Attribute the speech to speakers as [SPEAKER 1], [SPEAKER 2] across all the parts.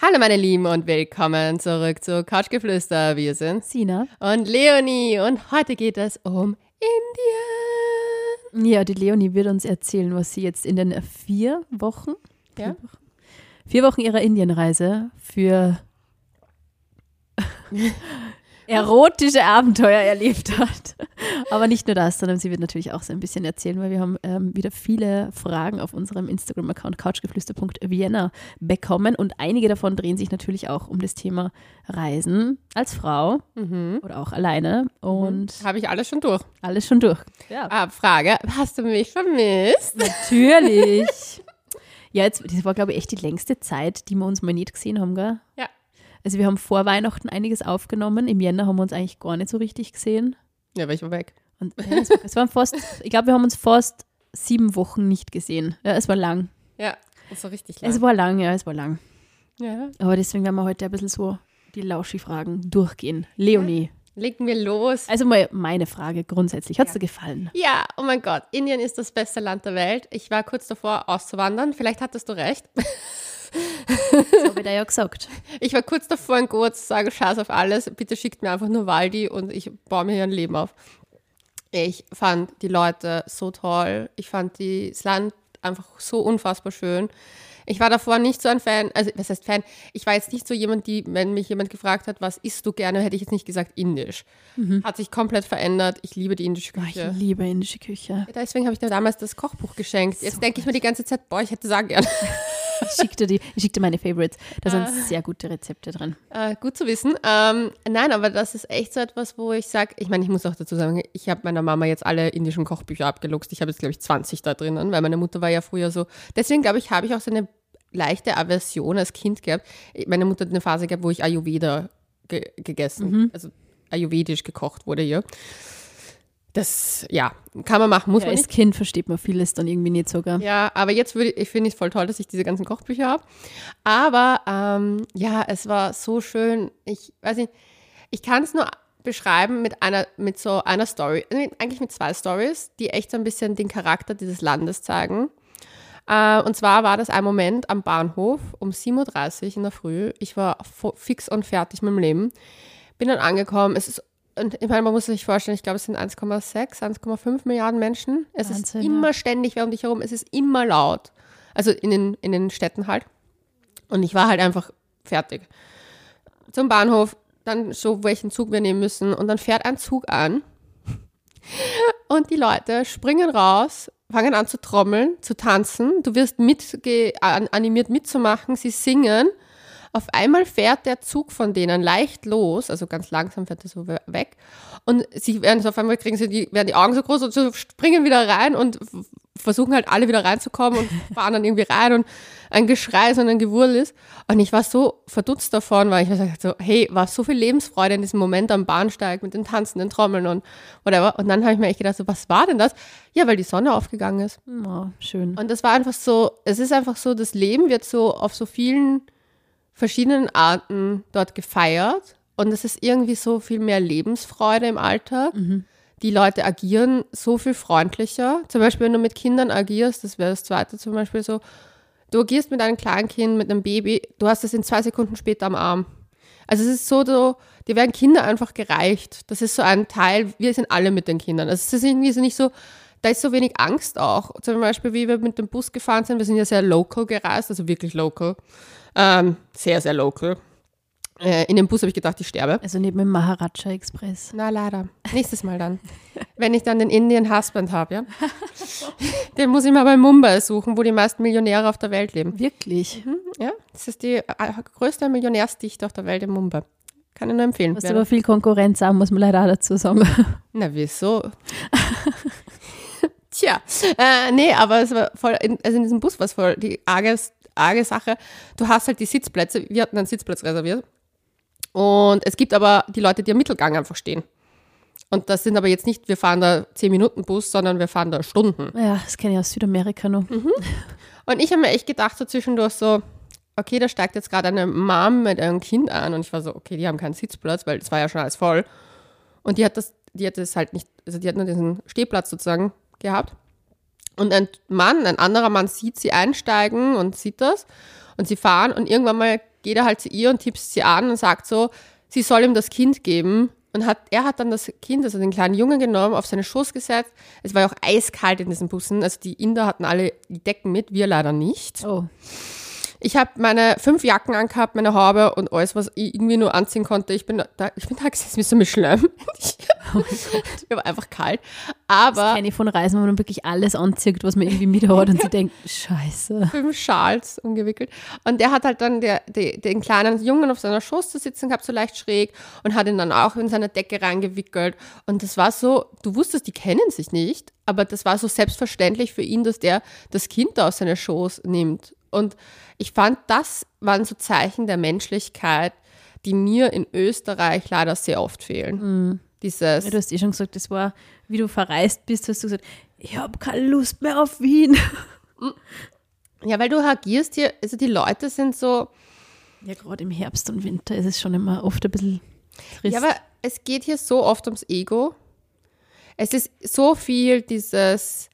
[SPEAKER 1] Hallo meine Lieben und willkommen zurück zu Couchgeflüster. Wir sind
[SPEAKER 2] Sina.
[SPEAKER 1] und Leonie und heute geht es um Indien.
[SPEAKER 2] Ja, die Leonie wird uns erzählen, was sie jetzt in den vier Wochen,
[SPEAKER 1] Ja?
[SPEAKER 2] vier Wochen ihrer Indienreise für erotische Abenteuer erlebt hat. Aber nicht nur das, sondern sie wird natürlich auch so ein bisschen erzählen, weil wir haben ähm, wieder viele Fragen auf unserem Instagram-Account couchgeflüster.vienna bekommen und einige davon drehen sich natürlich auch um das Thema Reisen als Frau oder auch alleine und
[SPEAKER 1] Habe ich alles schon durch.
[SPEAKER 2] alles schon durch. Ja.
[SPEAKER 1] Ah, Frage, hast du mich vermisst?
[SPEAKER 2] Natürlich. Ja, jetzt, das war, glaube ich, echt die längste Zeit, die wir uns mal nicht gesehen haben, gell?
[SPEAKER 1] Ja.
[SPEAKER 2] Also wir haben vor Weihnachten einiges aufgenommen. Im Jänner haben wir uns eigentlich gar nicht so richtig gesehen.
[SPEAKER 1] Ja, aber ich war weg.
[SPEAKER 2] Und ja, es, es waren fast, ich glaube, wir haben uns fast sieben Wochen nicht gesehen. Ja, es war lang.
[SPEAKER 1] Ja, das war richtig lang.
[SPEAKER 2] Es war lang, ja, es war lang.
[SPEAKER 1] ja.
[SPEAKER 2] Aber deswegen werden wir heute ein bisschen so die Lauschi-Fragen durchgehen. Leonie,
[SPEAKER 1] Legen wir los.
[SPEAKER 2] also mal meine Frage grundsätzlich. Hat es dir gefallen?
[SPEAKER 1] Ja, oh mein Gott, Indien ist das beste Land der Welt. Ich war kurz davor auszuwandern. Vielleicht hattest du recht.
[SPEAKER 2] So habe ich da ja gesagt.
[SPEAKER 1] Ich war kurz davor, in Goa zu sagen, scheiß auf alles, bitte schickt mir einfach nur Waldi und ich baue mir hier ein Leben auf. Ich fand die Leute so toll. Ich fand die- das Land einfach so unfassbar schön. Ich war davor nicht so ein Fan, also was heißt Fan? Ich war jetzt nicht so jemand, die, wenn mich jemand gefragt hat, was isst du gerne, hätte ich jetzt nicht gesagt indisch. Hat sich komplett verändert. Ich liebe die indische
[SPEAKER 2] Oh, ich
[SPEAKER 1] Küche.
[SPEAKER 2] liebe indische Küche.
[SPEAKER 1] Deswegen habe ich dir damals das Kochbuch geschenkt. Jetzt denke ich mir die ganze Zeit, boah, ich hätte sagen gern.
[SPEAKER 2] Ich schickte, die, ich schickte meine Favorites. Da sind sehr gute Rezepte drin.
[SPEAKER 1] Äh, gut zu wissen. Ähm, nein, aber das ist echt so etwas, wo ich sage, ich meine, ich muss auch dazu sagen, ich habe meiner Mama jetzt alle indischen Kochbücher abgeluchst. Ich habe jetzt, glaube ich, 20 da drinnen, weil meine Mutter war ja früher so. Deswegen, glaube ich, habe ich auch so eine leichte Aversion als Kind gehabt. Meine Mutter hat eine Phase gehabt, wo ich Ayurveda ge gegessen, also ayurvedisch gekocht wurde hier. Das, ja, kann man machen, muss
[SPEAKER 2] Ja,
[SPEAKER 1] man
[SPEAKER 2] als
[SPEAKER 1] nicht.
[SPEAKER 2] Kind versteht man vieles dann irgendwie nicht sogar.
[SPEAKER 1] Ja, aber jetzt würde ich finde ich voll toll, dass ich diese ganzen Kochbücher habe. Aber ähm, ja, es war so schön. Ich weiß nicht, ich kann es nur beschreiben mit einer mit so einer Story, eigentlich mit zwei Stories, die echt so ein bisschen den Charakter dieses Landes zeigen. Äh, und zwar war das ein Moment am Bahnhof um 7.30 Uhr in der Früh. Ich war fix und fertig mit dem Leben. Bin dann angekommen. Es ist, und ich meine, man muss sich vorstellen, ich glaube, es sind 1,6, 1,5 Milliarden Menschen. Es
[SPEAKER 2] Wahnsinn,
[SPEAKER 1] ist
[SPEAKER 2] ja.
[SPEAKER 1] immer ständig wer um dich herum. Es ist immer laut. Also in den, in den Städten halt. Und ich war halt einfach fertig. Zum Bahnhof, dann so, welchen Zug wir nehmen müssen. Und dann fährt ein Zug an. Und die Leute springen raus, fangen an zu trommeln, zu tanzen. Du wirst mitge an, animiert mitzumachen, sie singen. Auf einmal fährt der Zug von denen leicht los, also ganz langsam fährt er so we- weg. Und sie werden so auf einmal kriegen sie die, werden die Augen so groß und so springen wieder rein und versuchen halt alle wieder reinzukommen und fahren dann irgendwie rein und ein Geschrei, so ein Gewurl ist. Und ich war so verdutzt davon, weil ich mir gesagt so, hey, war so viel Lebensfreude in diesem Moment am Bahnsteig mit den tanzenden Trommeln und whatever. Und dann habe ich mir echt gedacht, so, was war denn das? Ja, weil die Sonne aufgegangen ist.
[SPEAKER 2] Oh, schön.
[SPEAKER 1] Und das war einfach so, es ist einfach so, das Leben wird so auf so vielen verschiedenen Arten dort gefeiert. Und es ist irgendwie so viel mehr Lebensfreude im Alltag. Die Leute agieren so viel freundlicher. Zum Beispiel, wenn du mit Kindern agierst, das wäre das zweite zum Beispiel so, du agierst mit einem kleinen Kind, mit einem Baby, du hast es in zwei Sekunden später am Arm. Also es ist so, so dir werden Kinder einfach gereicht. Das ist so ein Teil, wir sind alle mit den Kindern. Also es ist irgendwie so nicht so, da ist so wenig Angst auch. Zum Beispiel, wie wir mit dem Bus gefahren sind, wir sind ja sehr local gereist, also wirklich local. Ähm, sehr, sehr local. Äh, in dem Bus habe ich gedacht, ich sterbe.
[SPEAKER 2] Also neben dem Maharaja Express.
[SPEAKER 1] Na, leider. Nächstes Mal dann. Wenn ich dann den Indian Husband habe, ja. Den muss ich mal bei Mumbai suchen, wo die meisten Millionäre auf der Welt leben.
[SPEAKER 2] Wirklich?
[SPEAKER 1] Ja, das ist die äh, größte Millionärsdichte auf der Welt in Mumbai. Kann ich nur empfehlen.
[SPEAKER 2] Was aber viel Konkurrenz haben, muss man leider auch dazu sagen.
[SPEAKER 1] Na, wieso? Tja, äh, nee, aber es war voll, in, also in diesem Bus war es voll die arge, arge Sache. Du hast halt die Sitzplätze, wir hatten einen Sitzplatz reserviert. Und es gibt aber die Leute, die am Mittelgang einfach stehen. Und das sind aber jetzt nicht, wir fahren da 10 Minuten Bus, sondern wir fahren da Stunden.
[SPEAKER 2] Ja, das kenne ich aus Südamerika noch.
[SPEAKER 1] Und ich habe mir echt gedacht, so zwischendurch so, okay, da steigt jetzt gerade eine Mom mit einem Kind an. Und ich war so, okay, die haben keinen Sitzplatz, weil es war ja schon alles voll. Und die hat das, die hat das halt nicht, also die hat nur diesen Stehplatz sozusagen gehabt. Und ein Mann, ein anderer Mann sieht sie einsteigen und sieht das. Und sie fahren und irgendwann mal geht er halt zu ihr und tippst sie an und sagt so, sie soll ihm das Kind geben. Und hat, er hat dann das Kind, also den kleinen Jungen genommen, auf seine Schoß gesetzt. Es war ja auch eiskalt in diesen Bussen. Also die Inder hatten alle die Decken mit, wir leider nicht.
[SPEAKER 2] Oh.
[SPEAKER 1] Ich habe meine fünf Jacken angehabt, meine Haube und alles, was ich irgendwie nur anziehen konnte. Ich bin da, ich bin da gesessen wie so mit Schlemm. Ich, mir war einfach kalt. Aber
[SPEAKER 2] Kenne ich von Reisen, wo man wirklich alles anzieht, was man irgendwie mit hat und sie denkt, scheiße.
[SPEAKER 1] fünf Schals umgewickelt. Und der hat halt dann der, der, den kleinen Jungen auf seiner Schoß zu sitzen gehabt, so leicht schräg, und hat ihn dann auch in seine Decke reingewickelt. Und das war so, du wusstest, die kennen sich nicht, aber das war so selbstverständlich für ihn, dass der das Kind da aus seiner Schoß nimmt. Und ich fand, das waren so Zeichen der Menschlichkeit, die mir in Österreich leider sehr oft fehlen. Dieses,
[SPEAKER 2] Ja, du hast eh schon gesagt, das war, wie du verreist bist, hast du gesagt, ich habe keine Lust mehr auf Wien.
[SPEAKER 1] ja, weil du agierst hier, also die Leute sind so,
[SPEAKER 2] Ja, gerade im Herbst und Winter ist es schon immer oft ein bisschen trist.
[SPEAKER 1] Ja, aber es geht hier so oft ums Ego. Es ist so viel dieses,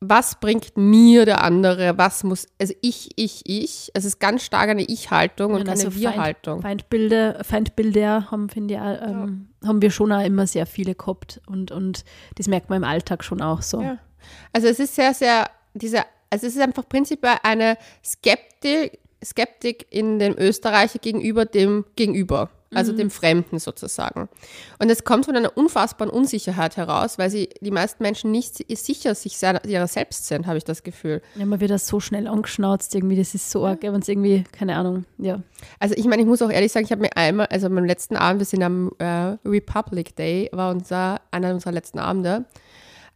[SPEAKER 1] was bringt mir der andere, was muss, also ich, ich, ich. Es ist ganz stark eine Ich-Haltung und
[SPEAKER 2] Ja,
[SPEAKER 1] keine
[SPEAKER 2] also
[SPEAKER 1] Wir-Haltung.
[SPEAKER 2] Feind, Feindbilder, Feindbilder haben, finde ich, auch, ähm, haben wir schon auch immer sehr viele gehabt. Und, und das merkt man im Alltag schon auch so.
[SPEAKER 1] Ja. Also es ist sehr, sehr, diese, also es ist einfach prinzipiell eine Skeptik, Skeptik in dem Österreicher gegenüber dem Gegenüber, also dem Fremden sozusagen. Und es kommt von einer unfassbaren Unsicherheit heraus, weil sie die meisten Menschen nicht si- sicher sich seiner, ihrer selbst sind, habe ich das Gefühl.
[SPEAKER 2] Ja, man wird das so schnell angeschnauzt irgendwie, das ist so arg, wenn es irgendwie, keine Ahnung, ja.
[SPEAKER 1] Also ich meine, ich muss auch ehrlich sagen, ich habe mir einmal, also am letzten Abend, wir sind am äh, Republic Day, war unser, einer unserer letzten Abende.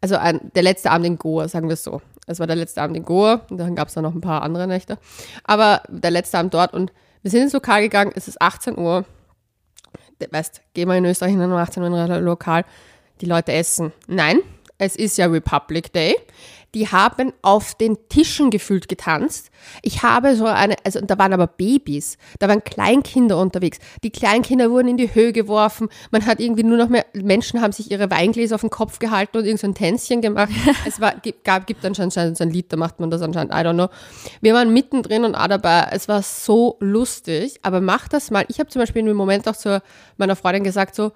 [SPEAKER 1] Also ein, der letzte Abend in Goa, sagen wir es so. Es war der letzte Abend in Goa und dann gab es da noch ein paar andere Nächte. Aber der letzte Abend dort und wir sind ins Lokal gegangen, es ist 18 Uhr. Weißt, gehen wir in Österreich in einem 18 Uhr Lokal, die Leute essen. Nein, es ist ja Republic Day. Die haben auf den Tischen gefühlt getanzt. Ich habe so eine, also da waren aber Babys, da waren Kleinkinder unterwegs. Die Kleinkinder wurden in die Höhe geworfen. Man hat irgendwie nur noch mehr, Menschen haben sich ihre Weingläser auf den Kopf gehalten und irgend so ein Tänzchen gemacht. es war, gibt, gab, gibt anscheinend so ein Lied, da macht man das anscheinend, I don't know. Wir waren mittendrin und auch dabei. Es war so lustig, aber mach das mal. Ich habe zum Beispiel in dem Moment auch zu meiner Freundin gesagt, so,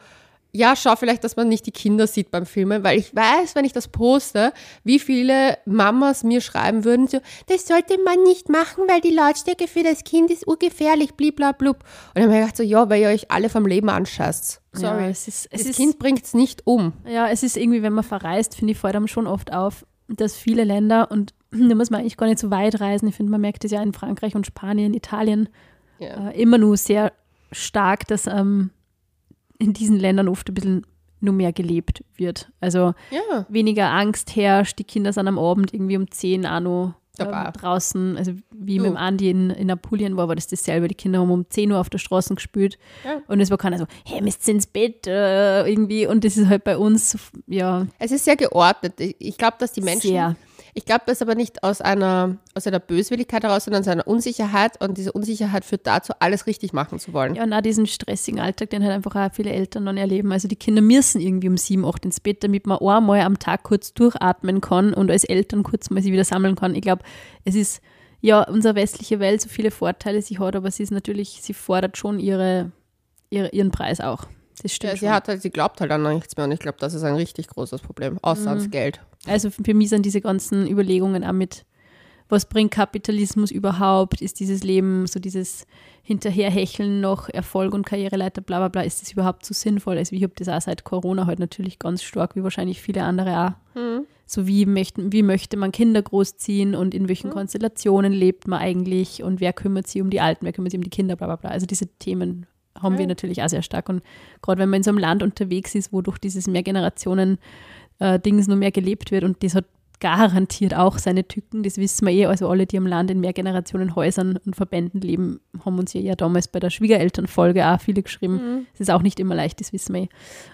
[SPEAKER 1] ja, schau vielleicht, dass man nicht die Kinder sieht beim Filmen, weil ich weiß, wenn ich das poste, wie viele Mamas mir schreiben würden, so, das sollte man nicht machen, weil die Lautstärke für das Kind ist urgefährlich, bliblablub. Und dann habe ich gedacht so, ja, weil ihr euch alle vom Leben anschasst. Sorry.
[SPEAKER 2] Ja, es ist, es
[SPEAKER 1] das
[SPEAKER 2] ist,
[SPEAKER 1] Kind bringt's nicht um.
[SPEAKER 2] Ja, es ist irgendwie, wenn man verreist, finde ich, fällt einem schon oft auf, dass viele Länder, und da muss man eigentlich gar nicht so weit reisen, ich finde, man merkt es ja in Frankreich und Spanien, Italien,
[SPEAKER 1] Ja.
[SPEAKER 2] äh, immer nur sehr stark, dass ähm, in diesen Ländern oft ein bisschen nur mehr gelebt wird. Also
[SPEAKER 1] Ja.
[SPEAKER 2] weniger Angst herrscht, die Kinder sind am Abend irgendwie um 10 auch noch ähm, draußen, also wie
[SPEAKER 1] Du.
[SPEAKER 2] mit dem Andi in, in Apulien war, war das dasselbe. Die Kinder haben um 10 Uhr auf der Straße gespielt
[SPEAKER 1] Ja.
[SPEAKER 2] und es war keiner so, hey, müsst ihr ins Bett äh, irgendwie und das ist halt bei uns, ja,
[SPEAKER 1] Es ist sehr geordnet. Ich, ich glaube, dass die Menschen.
[SPEAKER 2] Sehr.
[SPEAKER 1] Ich glaube, das aber nicht aus einer, aus einer Böswilligkeit heraus, sondern aus einer Unsicherheit. Und diese Unsicherheit führt dazu, alles richtig machen zu wollen.
[SPEAKER 2] ja, und auch diesen stressigen Alltag, den halt einfach auch viele Eltern dann erleben. Also die Kinder müssen irgendwie um sieben, acht ins Bett, damit man einmal am Tag kurz durchatmen kann und als Eltern kurz mal sich wieder sammeln kann. Ich glaube, es ist ja unsere westliche Welt so viele Vorteile sie hat, aber sie ist natürlich, sie fordert schon ihre, ihre, ihren Preis auch. Das stimmt
[SPEAKER 1] Ja, sie, hat halt, sie glaubt halt an nichts mehr und ich glaube, das ist ein richtig großes Problem, außer ans Geld.
[SPEAKER 2] Also für mich sind diese ganzen Überlegungen auch mit, was bringt Kapitalismus überhaupt? Ist dieses Leben so dieses Hinterherhecheln noch Erfolg und Karriereleiter, bla bla bla, ist das überhaupt so sinnvoll? Also ich habe das auch seit Corona halt natürlich ganz stark, wie wahrscheinlich viele andere auch. So wie, möchten, wie möchte man Kinder großziehen und in welchen Konstellationen lebt man eigentlich und wer kümmert sich um die Alten, wer kümmert sich um die Kinder, bla bla bla. Also diese Themen haben wir natürlich auch sehr stark. Und gerade wenn man in so einem Land unterwegs ist, wo durch dieses Mehrgenerationen äh, nur mehr gelebt wird und das hat garantiert auch seine Tücken, das wissen wir eh, also alle, die im Land in Mehrgenerationenhäusern und Verbänden leben, haben uns ja, ja damals bei der Schwiegerelternfolge auch viele geschrieben. Es ist auch nicht immer leicht, das wissen wir eh.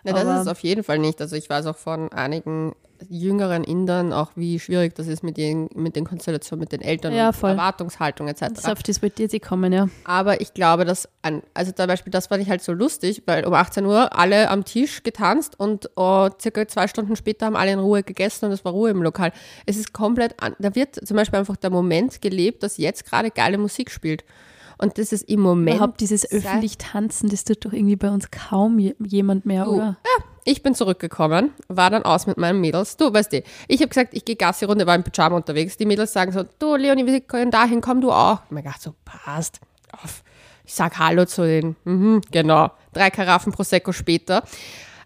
[SPEAKER 1] Ja, das
[SPEAKER 2] Aber-
[SPEAKER 1] ist es auf jeden Fall nicht. Also ich weiß auch von einigen jüngeren Indern auch, wie schwierig das ist mit den, mit den Konstellationen, mit den Eltern
[SPEAKER 2] Ja,
[SPEAKER 1] und
[SPEAKER 2] voll.
[SPEAKER 1] Erwartungshaltung etc.
[SPEAKER 2] Das auf das wird jetzt kommen, ja.
[SPEAKER 1] Aber ich glaube, dass, an, also zum Beispiel, das fand ich halt so lustig, weil um 18 Uhr alle am Tisch getanzt und oh, circa zwei Stunden später haben alle in Ruhe gegessen und es war Ruhe im Lokal. Es ist komplett, an, da wird zum Beispiel einfach der Moment gelebt, dass jetzt gerade geile Musik spielt. Und das ist im Moment.
[SPEAKER 2] Überhaupt dieses öffentlich Tanzen, das tut doch irgendwie bei uns kaum je- jemand mehr,
[SPEAKER 1] Du,
[SPEAKER 2] oder?
[SPEAKER 1] Ich bin zurückgekommen, war dann aus mit meinen Mädels. Du, weißt du, ich habe gesagt, ich gehe Gassi-Runde, war im Pyjama unterwegs. Die Mädels sagen so, du Leonie, wir können dahin, komm du auch. Ich mir gedacht so, passt, auf. Ich sag Hallo zu denen. Mhm, genau. Drei Karaffen Prosecco später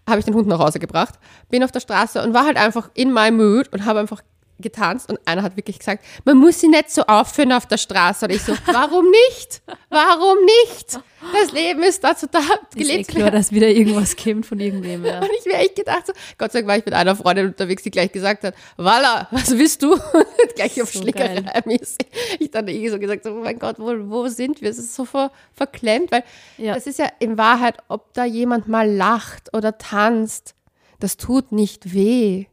[SPEAKER 1] habe ich den Hund nach Hause gebracht, bin auf der Straße und war halt einfach in my mood und habe einfach getanzt und einer hat wirklich gesagt, man muss sie nicht so aufführen auf der Straße. Und ich so, warum nicht? Warum nicht? Das Leben ist dazu da,
[SPEAKER 2] eh
[SPEAKER 1] gelebt zu
[SPEAKER 2] klar, dass wieder irgendwas kommt von irgendwem. Ja.
[SPEAKER 1] und ich mir echt gedacht, so, Gott sei Dank war ich mit einer Freundin unterwegs, die gleich gesagt hat, Walla, was willst du? gleich auf
[SPEAKER 2] So
[SPEAKER 1] Schlägerei mäßig. Ich dann eh so gesagt, so, oh mein Gott, wo, wo sind wir? Es ist so ver, verklemmt, weil
[SPEAKER 2] Ja.
[SPEAKER 1] das ist ja in Wahrheit, ob da jemand mal lacht oder tanzt, das tut nicht weh.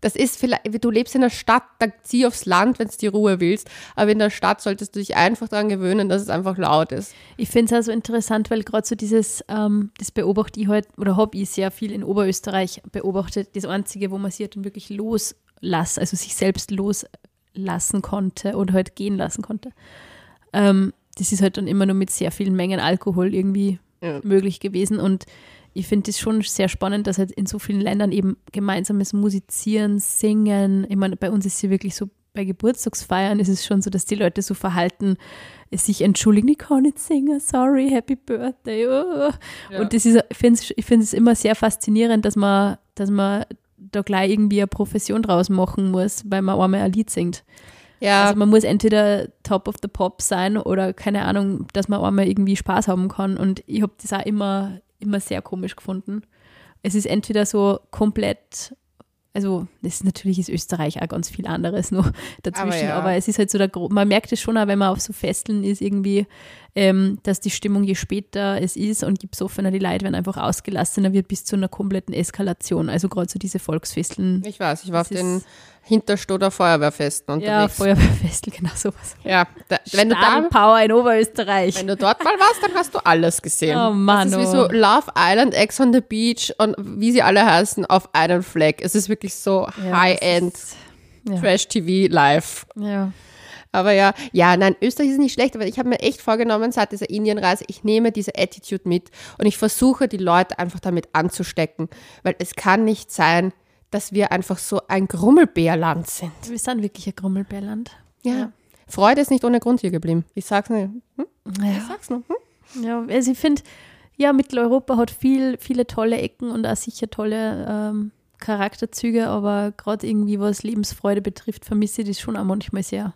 [SPEAKER 1] Das ist vielleicht, du lebst in der Stadt, da zieh aufs Land, wenn du die Ruhe willst. Aber in der Stadt solltest du dich einfach daran gewöhnen, dass es einfach laut ist.
[SPEAKER 2] Ich finde es also interessant, weil gerade so dieses, ähm, das beobachte ich halt, oder habe ich sehr viel in Oberösterreich beobachtet, das Einzige, wo man sich halt dann wirklich loslassen, also sich selbst loslassen konnte oder halt gehen lassen konnte. Ähm, das ist halt dann immer nur mit sehr vielen Mengen Alkohol irgendwie
[SPEAKER 1] Ja.
[SPEAKER 2] möglich gewesen und ich finde es schon sehr spannend, dass halt in so vielen Ländern eben gemeinsames Musizieren, Singen, ich meine, bei uns ist es ja wirklich so, bei Geburtstagsfeiern ist es schon so, dass die Leute so verhalten, sich entschuldigen, ich kann nicht singen, sorry, happy birthday. Oh.
[SPEAKER 1] Ja.
[SPEAKER 2] Und das ist, ich finde es ich finde es immer sehr faszinierend, dass man, dass man da gleich irgendwie eine Profession draus machen muss, weil man einmal ein Lied singt.
[SPEAKER 1] Ja,
[SPEAKER 2] Also man muss entweder Top of the Pop sein oder keine Ahnung, dass man einmal irgendwie Spaß haben kann. Und ich habe das auch immer, immer sehr komisch gefunden. Es ist entweder so komplett, also ist natürlich ist Österreich auch ganz viel anderes noch dazwischen,
[SPEAKER 1] Aber
[SPEAKER 2] aber,
[SPEAKER 1] ja.
[SPEAKER 2] es ist halt so der, man merkt es schon auch, wenn man auf so Festeln ist irgendwie, ähm, dass die Stimmung je später es ist und je besoffener die Leute werden einfach ausgelassener wird bis zu einer kompletten Eskalation. Also gerade so diese Volksfesteln.
[SPEAKER 1] ich weiß, ich war auf den Hinterstoder Feuerwehrfesten
[SPEAKER 2] Ja,
[SPEAKER 1] unterwegs.
[SPEAKER 2] Feuerwehrfestel, genau sowas.
[SPEAKER 1] Ja, da, wenn, du da,
[SPEAKER 2] Stadelpower in Oberösterreich.
[SPEAKER 1] wenn du dort mal warst, dann hast du alles gesehen.
[SPEAKER 2] Oh Mann,
[SPEAKER 1] Das ist wie so Love Island, Ex on the Beach und wie sie alle heißen, auf einen Fleck. Es ist wirklich so High-End
[SPEAKER 2] Ja.
[SPEAKER 1] Trash-TV live.
[SPEAKER 2] Ja.
[SPEAKER 1] Aber ja, ja, nein, Österreich ist nicht schlecht, aber ich habe mir echt vorgenommen, seit dieser Indienreise, ich nehme diese Attitude mit und ich versuche, die Leute einfach damit anzustecken, weil es kann nicht sein, dass wir einfach so ein Grummelbärland sind.
[SPEAKER 2] Wir sind wirklich ein Grummelbärland.
[SPEAKER 1] Ja.
[SPEAKER 2] Ja.
[SPEAKER 1] Freude ist nicht ohne Grund hier geblieben. Ich sag's nur. Hm? Ich
[SPEAKER 2] Ja.
[SPEAKER 1] sag's nur. Hm?
[SPEAKER 2] ja, also ich finde, ja, Mitteleuropa hat viel, viele tolle Ecken und auch sicher tolle ähm, Charakterzüge, aber gerade irgendwie, was Lebensfreude betrifft, vermisse ich das schon auch manchmal sehr.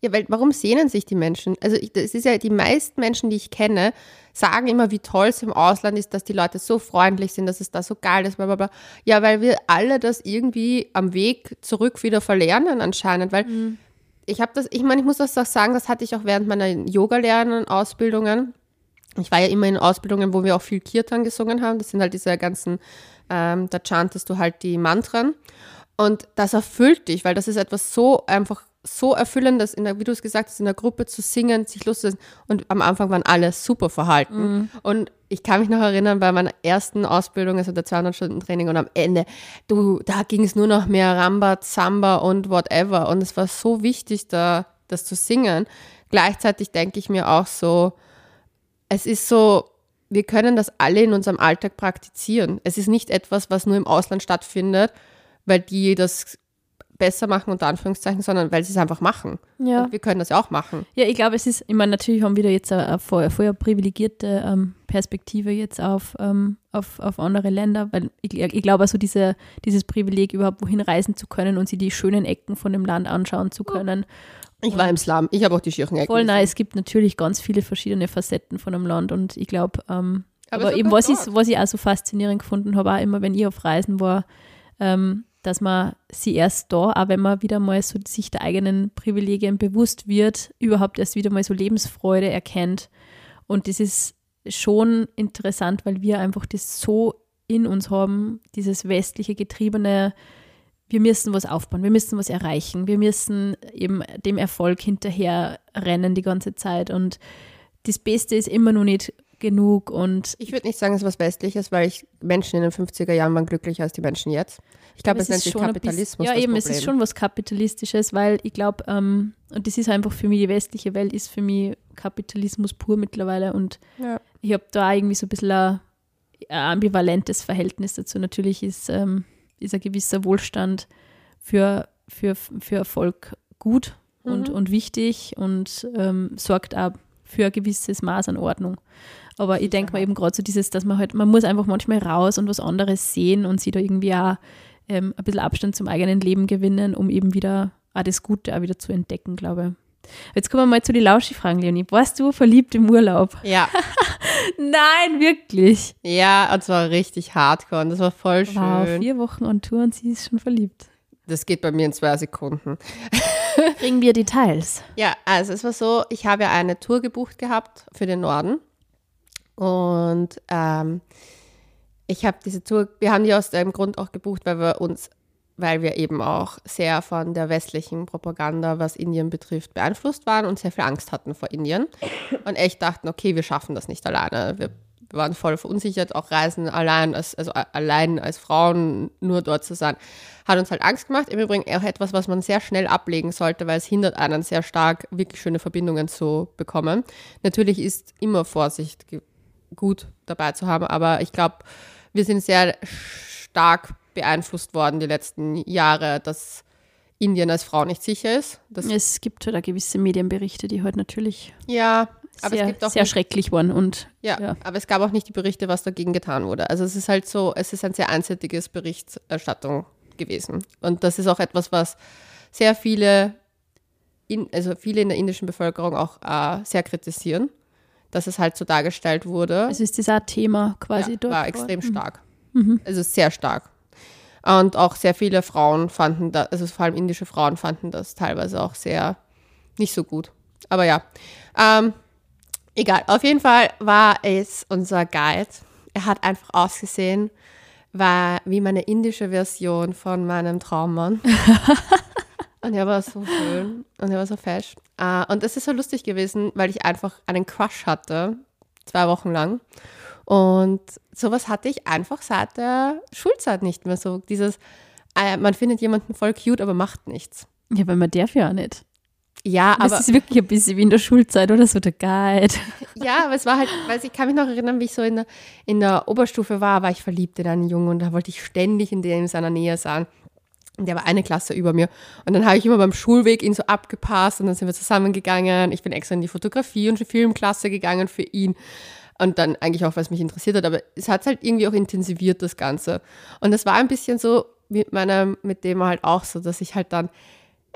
[SPEAKER 1] Ja, weil warum sehnen sich die Menschen? Also ich, das ist ja die meisten Menschen, die ich kenne, sagen immer, wie toll es im Ausland ist, dass die Leute so freundlich sind, dass es da so geil ist, bla bla bla. Ja, weil wir alle das irgendwie am Weg zurück wieder verlernen anscheinend, weil ich habe das, ich meine, ich muss das auch sagen, das hatte ich auch während meiner Yoga-Lernen, Ausbildungen. Ich war ja immer in Ausbildungen, wo wir auch viel Kirtan gesungen haben. Das sind halt diese ganzen, ähm, da chantest du halt die Mantren. Und das erfüllt dich, weil das ist etwas so einfach so erfüllendes, in der, wie du es gesagt hast, in der Gruppe zu singen, sich lustig Und am Anfang waren alle super verhalten. Und ich kann mich noch erinnern, bei meiner ersten Ausbildung, also der 200-Stunden-Training und am Ende, du, da ging es nur noch mehr Ramba, Zamba und whatever. Und es war so wichtig, da das zu singen. Gleichzeitig denke ich mir auch so, es ist so, wir können das alle in unserem Alltag praktizieren. Es ist nicht etwas, was nur im Ausland stattfindet, weil die das besser machen, unter Anführungszeichen, sondern weil sie es einfach machen.
[SPEAKER 2] Ja.
[SPEAKER 1] Und wir können das ja auch machen.
[SPEAKER 2] Ja, ich glaube, es ist, ich meine, natürlich haben wir da jetzt eine, vorher, vorher privilegierte ähm, Perspektive jetzt auf, ähm, auf, auf andere Länder, weil ich, ich glaube, also diese, dieses Privileg, überhaupt wohin reisen zu können und sich die schönen Ecken von dem Land anschauen zu können.
[SPEAKER 1] Ich war im Slum, ich habe auch die schirchen Ecken
[SPEAKER 2] Voll nein, es gibt natürlich ganz viele verschiedene Facetten von einem Land und ich glaube, ähm,
[SPEAKER 1] Aber
[SPEAKER 2] aber, eben, was ich, was ich auch so faszinierend gefunden habe, auch immer, wenn ich auf Reisen war, ähm, dass man sie erst da, auch wenn man wieder mal so sich der eigenen Privilegien bewusst wird, überhaupt erst wieder mal so Lebensfreude erkennt. Und das ist schon interessant, weil wir einfach das so in uns haben, dieses westliche Getriebene, wir müssen was aufbauen, wir müssen was erreichen, wir müssen eben dem Erfolg hinterher rennen die ganze Zeit. Und das Beste ist immer noch nicht genug und
[SPEAKER 1] Ich würde nicht sagen, es ist was Westliches, weil ich, Menschen in den 50er Jahren waren glücklicher als die Menschen jetzt. Ich glaube, es nennt sich Kapitalismus.
[SPEAKER 2] bisschen- Ja, eben,
[SPEAKER 1] Problem.
[SPEAKER 2] es ist schon was Kapitalistisches, weil ich glaube, ähm, und das ist einfach für mich, die westliche Welt ist für mich Kapitalismus pur mittlerweile und
[SPEAKER 1] Ja.
[SPEAKER 2] ich habe da irgendwie so ein bisschen ein, ein ambivalentes Verhältnis dazu. Natürlich ist, ähm, ist ein gewisser Wohlstand für, für, für Erfolg gut und,
[SPEAKER 1] Mhm.
[SPEAKER 2] und wichtig und ähm, sorgt auch für ein gewisses Maß an Ordnung. Aber ich denke mal eben gerade so dieses, dass man halt, man muss einfach manchmal raus und was anderes sehen und sich da irgendwie auch ähm, ein bisschen Abstand zum eigenen Leben gewinnen, um eben wieder auch das Gute auch wieder zu entdecken, glaube ich. Jetzt kommen wir mal zu den Lauschi-Fragen, Leonie. Warst du verliebt im Urlaub?
[SPEAKER 1] Ja.
[SPEAKER 2] Nein, wirklich.
[SPEAKER 1] ja, und zwar richtig hardcore und das war voll schön.
[SPEAKER 2] Wow, vier Wochen on Tour und sie ist schon verliebt.
[SPEAKER 1] Das geht bei mir in zwei Sekunden.
[SPEAKER 2] Kriegen wir Details?
[SPEAKER 1] Ja, also es war so, ich habe ja eine Tour gebucht gehabt für den Norden. Und ähm, ich habe diese Tour, wir haben die aus dem Grund auch gebucht, weil wir uns, weil wir eben auch sehr von der westlichen Propaganda, was Indien betrifft, beeinflusst waren und sehr viel Angst hatten vor Indien. Und echt dachten, okay, wir schaffen das nicht alleine. Wir, waren voll verunsichert, auch Reisen allein, als, also allein als Frauen nur dort zu sein, hat uns halt Angst gemacht. Im Übrigen auch etwas, was man sehr schnell ablegen sollte, weil es hindert einen sehr stark, wirklich schöne Verbindungen zu bekommen. Natürlich ist immer Vorsicht gut dabei zu haben, aber ich glaube, wir sind sehr stark beeinflusst worden die letzten Jahre, dass Indien als Frau nicht sicher ist. Das,
[SPEAKER 2] Es gibt halt auch gewisse Medienberichte, die halt natürlich
[SPEAKER 1] ja, aber
[SPEAKER 2] sehr,
[SPEAKER 1] es gibt auch
[SPEAKER 2] sehr
[SPEAKER 1] nicht-
[SPEAKER 2] schrecklich waren und
[SPEAKER 1] Ja,
[SPEAKER 2] Ja.
[SPEAKER 1] aber es gab auch nicht die Berichte, was dagegen getan wurde. Also es ist halt so, es ist ein sehr einseitiges Berichterstattung gewesen. Und das ist auch etwas, was sehr viele, in, also viele in der indischen Bevölkerung auch äh, sehr kritisieren, dass es halt so dargestellt wurde.
[SPEAKER 2] es ist dieser Thema quasi
[SPEAKER 1] ja,
[SPEAKER 2] dort.
[SPEAKER 1] war extrem
[SPEAKER 2] Ort. Mhm.
[SPEAKER 1] stark. Also sehr stark. Und auch sehr viele Frauen fanden das, also vor allem indische Frauen fanden das teilweise auch sehr nicht so gut. Aber ja, ähm, egal. Auf jeden Fall war es unser Guide. Er hat einfach ausgesehen, war wie meine indische Version von meinem Traummann. und er war so schön und er war so fesch. Äh, und es ist so lustig gewesen, weil ich einfach einen Crush hatte, zwei Wochen lang. Und sowas hatte ich einfach seit der Schulzeit nicht mehr. So dieses, äh, man findet jemanden voll cute, aber macht nichts.
[SPEAKER 2] Ja, weil man darf ja auch nicht.
[SPEAKER 1] Ja,
[SPEAKER 2] Das
[SPEAKER 1] aber,
[SPEAKER 2] ist wirklich ein bisschen wie in der Schulzeit oder so der Guide.
[SPEAKER 1] ja, aber es war halt, weil ich kann mich noch erinnern, wie ich so in der, in der Oberstufe war, war ich verliebt in einen Jungen und da wollte ich ständig in, in seiner Nähe sein. Der war eine Klasse über mir. Und dann habe ich immer beim Schulweg ihn so abgepasst und dann sind wir zusammengegangen. Ich bin extra in die Fotografie- und Filmklasse gegangen für ihn. Und dann eigentlich auch, es mich interessiert hat, aber es hat halt irgendwie auch intensiviert, das Ganze. Und das war ein bisschen so mit meinem, mit dem halt auch so, dass ich halt dann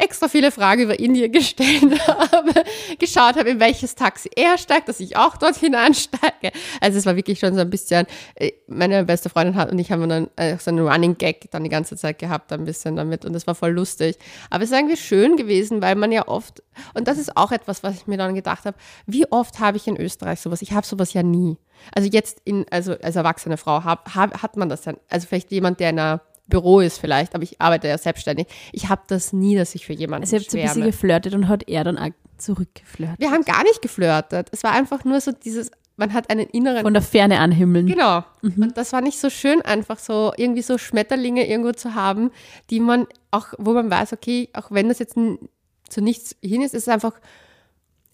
[SPEAKER 1] extra viele Fragen über Indien gestellt habe, geschaut habe, in welches Taxi er steigt, dass ich auch dort hineinsteige. Also es war wirklich schon so ein bisschen, äh, meine beste Freundin hat und ich haben dann äh, so einen Running Gag dann die ganze Zeit gehabt, ein bisschen damit und das war voll lustig. Aber es ist irgendwie schön gewesen, weil man ja oft, und das ist auch etwas, was ich mir dann gedacht habe, wie oft habe ich in Österreich sowas? Ich habe sowas ja nie. Also jetzt in, also als erwachsene Frau hab, hab, hat man das ja, also vielleicht jemand, der in einer Büro ist vielleicht, aber ich arbeite ja selbstständig. Ich habe das nie, dass ich für jemanden
[SPEAKER 2] Also ihr habt so ein bisschen geflirtet und hat er dann auch zurückgeflirtet.
[SPEAKER 1] Wir haben gar nicht geflirtet. Es war einfach nur so dieses, man hat einen inneren
[SPEAKER 2] Von der Ferne anhimmeln.
[SPEAKER 1] Genau. Und das war nicht so schön, einfach so irgendwie so Schmetterlinge irgendwo zu haben, die man auch, wo man weiß, okay, auch wenn das jetzt zu nichts hin ist, ist es einfach,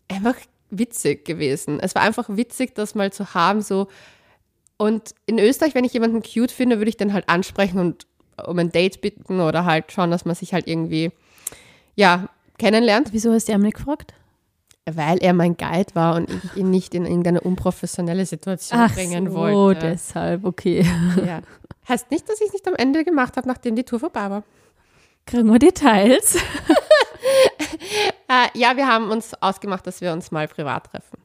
[SPEAKER 1] einfach witzig gewesen. Es war einfach witzig, das mal zu haben, so. Und in Österreich, wenn ich jemanden cute finde, würde ich den halt ansprechen und um ein Date bitten oder halt schauen, dass man sich halt irgendwie, ja, kennenlernt,
[SPEAKER 2] Wieso hast du ihn nicht gefragt?
[SPEAKER 1] weil er mein Guide war und ich ihn nicht in irgendeine unprofessionelle Situation bringen
[SPEAKER 2] so,
[SPEAKER 1] wollte.
[SPEAKER 2] deshalb, okay.
[SPEAKER 1] Ja. Heißt nicht, dass ich es nicht am Ende gemacht habe, nachdem die Tour vorbei war.
[SPEAKER 2] Kriegen wir Details?
[SPEAKER 1] Äh, ja, wir haben uns ausgemacht, dass wir uns mal privat treffen.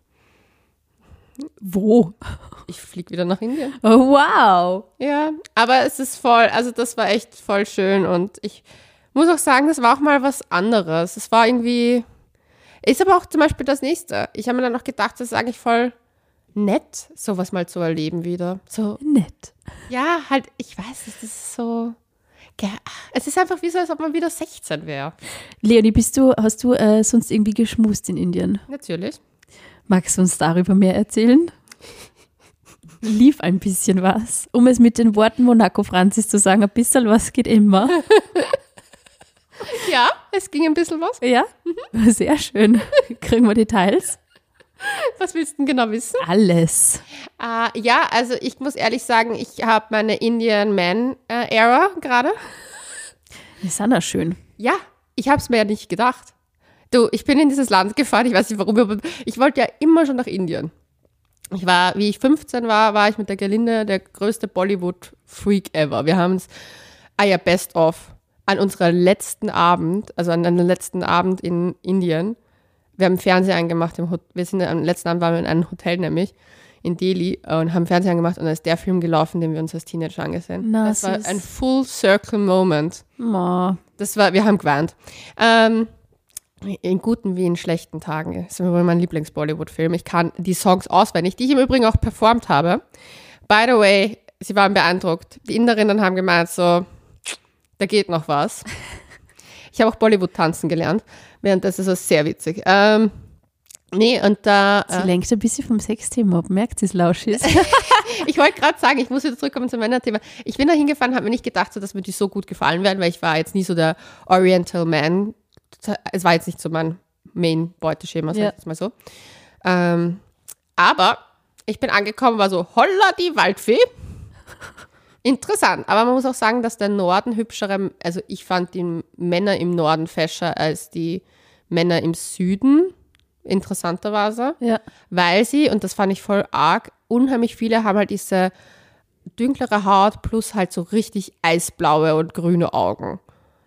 [SPEAKER 2] Wo?
[SPEAKER 1] Ich fliege wieder nach Indien.
[SPEAKER 2] Oh, wow.
[SPEAKER 1] Ja, aber es ist voll, also das war echt voll schön und ich muss auch sagen, das war auch mal was anderes. Es war irgendwie, ist aber auch zum Beispiel das nächste. Ich habe mir dann noch gedacht, das ist eigentlich voll nett, sowas mal zu erleben wieder. So,
[SPEAKER 2] Nett.
[SPEAKER 1] ja, halt, ich weiß, es ist so, es ist einfach wie so, als ob man wieder 16 wäre.
[SPEAKER 2] Leonie, bist du, hast du äh, sonst irgendwie geschmust in Indien?
[SPEAKER 1] Natürlich.
[SPEAKER 2] Magst du uns darüber mehr erzählen? Lief ein bisschen was. Um es mit den Worten Monaco Franzis zu sagen, ein bisschen was geht immer.
[SPEAKER 1] Ja, es ging ein bisschen was.
[SPEAKER 2] Ja, sehr schön. Kriegen wir Details?
[SPEAKER 1] Was willst du denn genau wissen?
[SPEAKER 2] Alles.
[SPEAKER 1] Äh, ja, also ich muss ehrlich sagen, ich habe meine Indian Man äh, Era gerade.
[SPEAKER 2] Ist Anna schön.
[SPEAKER 1] Ja, ich habe es mir ja nicht gedacht. Du, ich bin in dieses Land gefahren, ich weiß nicht warum, aber ich wollte ja immer schon nach Indien. Ich war, wie ich 15 war, war ich mit der Gelinde der größte Bollywood-Freak ever. Wir haben es, ah ja, best of, an unserer letzten Abend, also an einem letzten Abend in Indien. Wir haben Fernseher angemacht, im Hot wir sind am letzten Abend waren wir in einem Hotel nämlich in Delhi und haben Fernseher angemacht und da ist der Film gelaufen, den wir uns als Teenager angesehen.
[SPEAKER 2] Na,
[SPEAKER 1] das war ein Full Circle Moment.
[SPEAKER 2] Ma.
[SPEAKER 1] Das war, wir haben geweint. Ähm, in guten wie in schlechten Tagen. Das ist wohl mein Lieblings-Bollywood-Film. Ich kann die Songs auswendig, die ich im Übrigen auch performt habe. By the way, sie waren beeindruckt. Die Inderinnen haben gemeint, so, da geht noch was. Ich habe auch Bollywood-Tanzen gelernt, während das ist so sehr witzig. Ähm, nee, und da.
[SPEAKER 2] Sie lenkt ein bisschen vom Sexthema ab. Merkt sie, es lausch ist.
[SPEAKER 1] ich wollte gerade sagen, ich muss wieder zurückkommen zu meinem Thema. Ich bin da hingefahren, habe mir nicht gedacht, so, dass mir die so gut gefallen werden, weil ich war jetzt nie so der Oriental Man. Es war jetzt nicht so mein Main-Beuteschema, sag
[SPEAKER 2] Ja.
[SPEAKER 1] ich jetzt mal so. Ähm, aber ich bin angekommen, war so, holla die Waldfee. Interessant, aber man muss auch sagen, dass der Norden hübschere, also ich fand die Männer im Norden fescher als die Männer im Süden, interessanterweise
[SPEAKER 2] ja.
[SPEAKER 1] weil sie, und das fand ich voll arg, unheimlich viele haben halt diese dünklere Haut plus halt so richtig eisblaue und grüne Augen.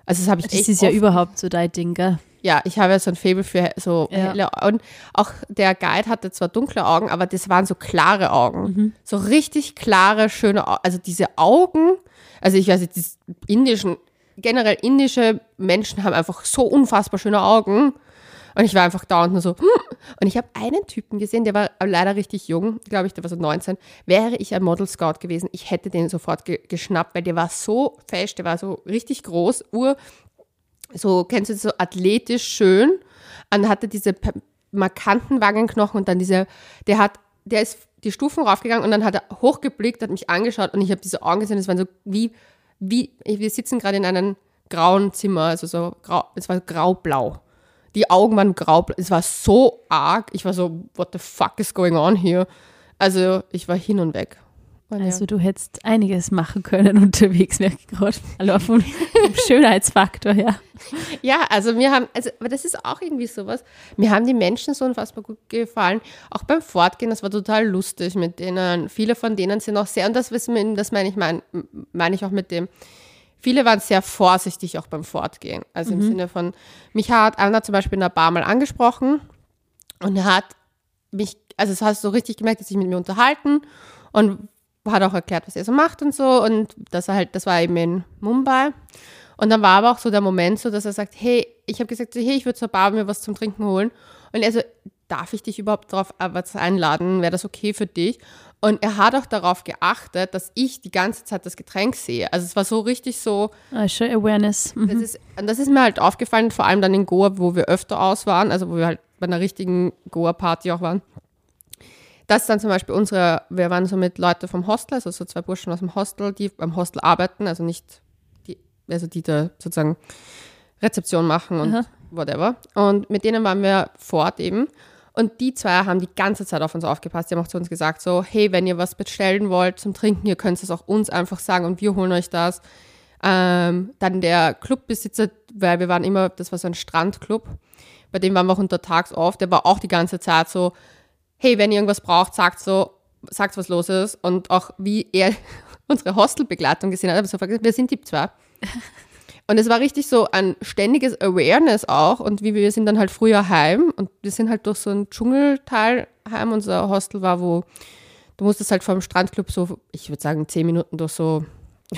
[SPEAKER 1] Also das habe ich
[SPEAKER 2] Das ist ja überhaupt so dein Ding, gell?
[SPEAKER 1] ja, ich habe ja so ein Faible für so
[SPEAKER 2] Ja.
[SPEAKER 1] helle und auch der Guide hatte zwar dunkle Augen, aber das waren so klare Augen.
[SPEAKER 2] Mhm.
[SPEAKER 1] So richtig klare, schöne Augen. Also diese Augen, also ich weiß nicht, die indischen, generell indische Menschen haben einfach so unfassbar schöne Augen. Und ich war einfach dauernd nur so, hm. und ich habe einen Typen gesehen, der war leider richtig jung, glaube ich, der war so 19. Wäre ich ein Model Scout gewesen, ich hätte den sofort ge geschnappt, weil der war so fest, der war so richtig groß, ur, so, kennst du das, so athletisch schön. Und hatte diese markanten Wangenknochen und dann diese, der hat, der ist die Stufen raufgegangen und dann hat er hochgeblickt, hat mich angeschaut und ich habe diese Augen gesehen, es waren so wie, wie, wir sitzen gerade in einem grauen Zimmer, also so grau, es war graublau. Die Augen waren graublau, es war so arg, ich war so, what the fuck is going on here? Also ich war hin und weg. Und ja.
[SPEAKER 2] Also du hättest einiges machen können unterwegs, merke ich gerade. Also vom, vom Schönheitsfaktor her.
[SPEAKER 1] Ja, also mir haben, also, aber das ist auch irgendwie sowas. Mir haben die Menschen so unfassbar gut gefallen. Auch beim Fortgehen, das war total lustig mit denen. Viele von denen sind auch sehr, und das wissen wir, das meine ich, mein, meine ich auch mit dem, viele waren sehr vorsichtig auch beim Fortgehen. Also im Sinne von, mich hat Anna zum Beispiel in der Bar mal angesprochen und hat mich, also es hast du so richtig gemerkt, dass sich mit mir unterhalten und hat auch erklärt, was er so macht und so und dass er halt, das war eben in Mumbai. Und dann war aber auch so der Moment so, dass er sagt, hey, ich habe gesagt, hey, ich würde zur Bar mir was zum Trinken holen. Und er so, darf ich dich überhaupt darauf einladen, wäre das okay für dich? Und er hat auch darauf geachtet, dass ich die ganze Zeit das Getränk sehe. Also es war so richtig so,
[SPEAKER 2] Ah, schon Awareness. Mhm.
[SPEAKER 1] das ist, und das ist mir halt aufgefallen, vor allem dann in Goa, wo wir öfter aus waren, also wo wir halt bei einer richtigen Goa-Party auch waren. Dass dann zum Beispiel unsere, wir waren so mit Leuten vom Hostel, also so zwei Burschen aus dem Hostel, die beim Hostel arbeiten, also nicht die, also die da sozusagen Rezeption machen und
[SPEAKER 2] Aha.
[SPEAKER 1] whatever. Und mit denen waren wir fort eben. Und die zwei haben die ganze Zeit auf uns aufgepasst. Die haben auch zu uns gesagt, so, hey, wenn ihr was bestellen wollt zum Trinken, ihr könnt es auch uns einfach sagen und wir holen euch das. Ähm, dann der Clubbesitzer, weil wir waren immer, das war so ein Strandclub, bei dem waren wir auch untertags oft, der war auch die ganze Zeit so, hey, wenn ihr irgendwas braucht, sagt so, sagt, was los ist. Und auch wie er unsere Hostelbegleitung gesehen hat, hat er so wir sind die zwei. Und es war richtig so ein ständiges Awareness auch. Und wie wir sind dann halt früher heim und wir sind halt durch so ein Dschungelteil heim. Unser Hostel war, wo du musstest halt vom Strandclub so, ich würde sagen, zehn Minuten durch so.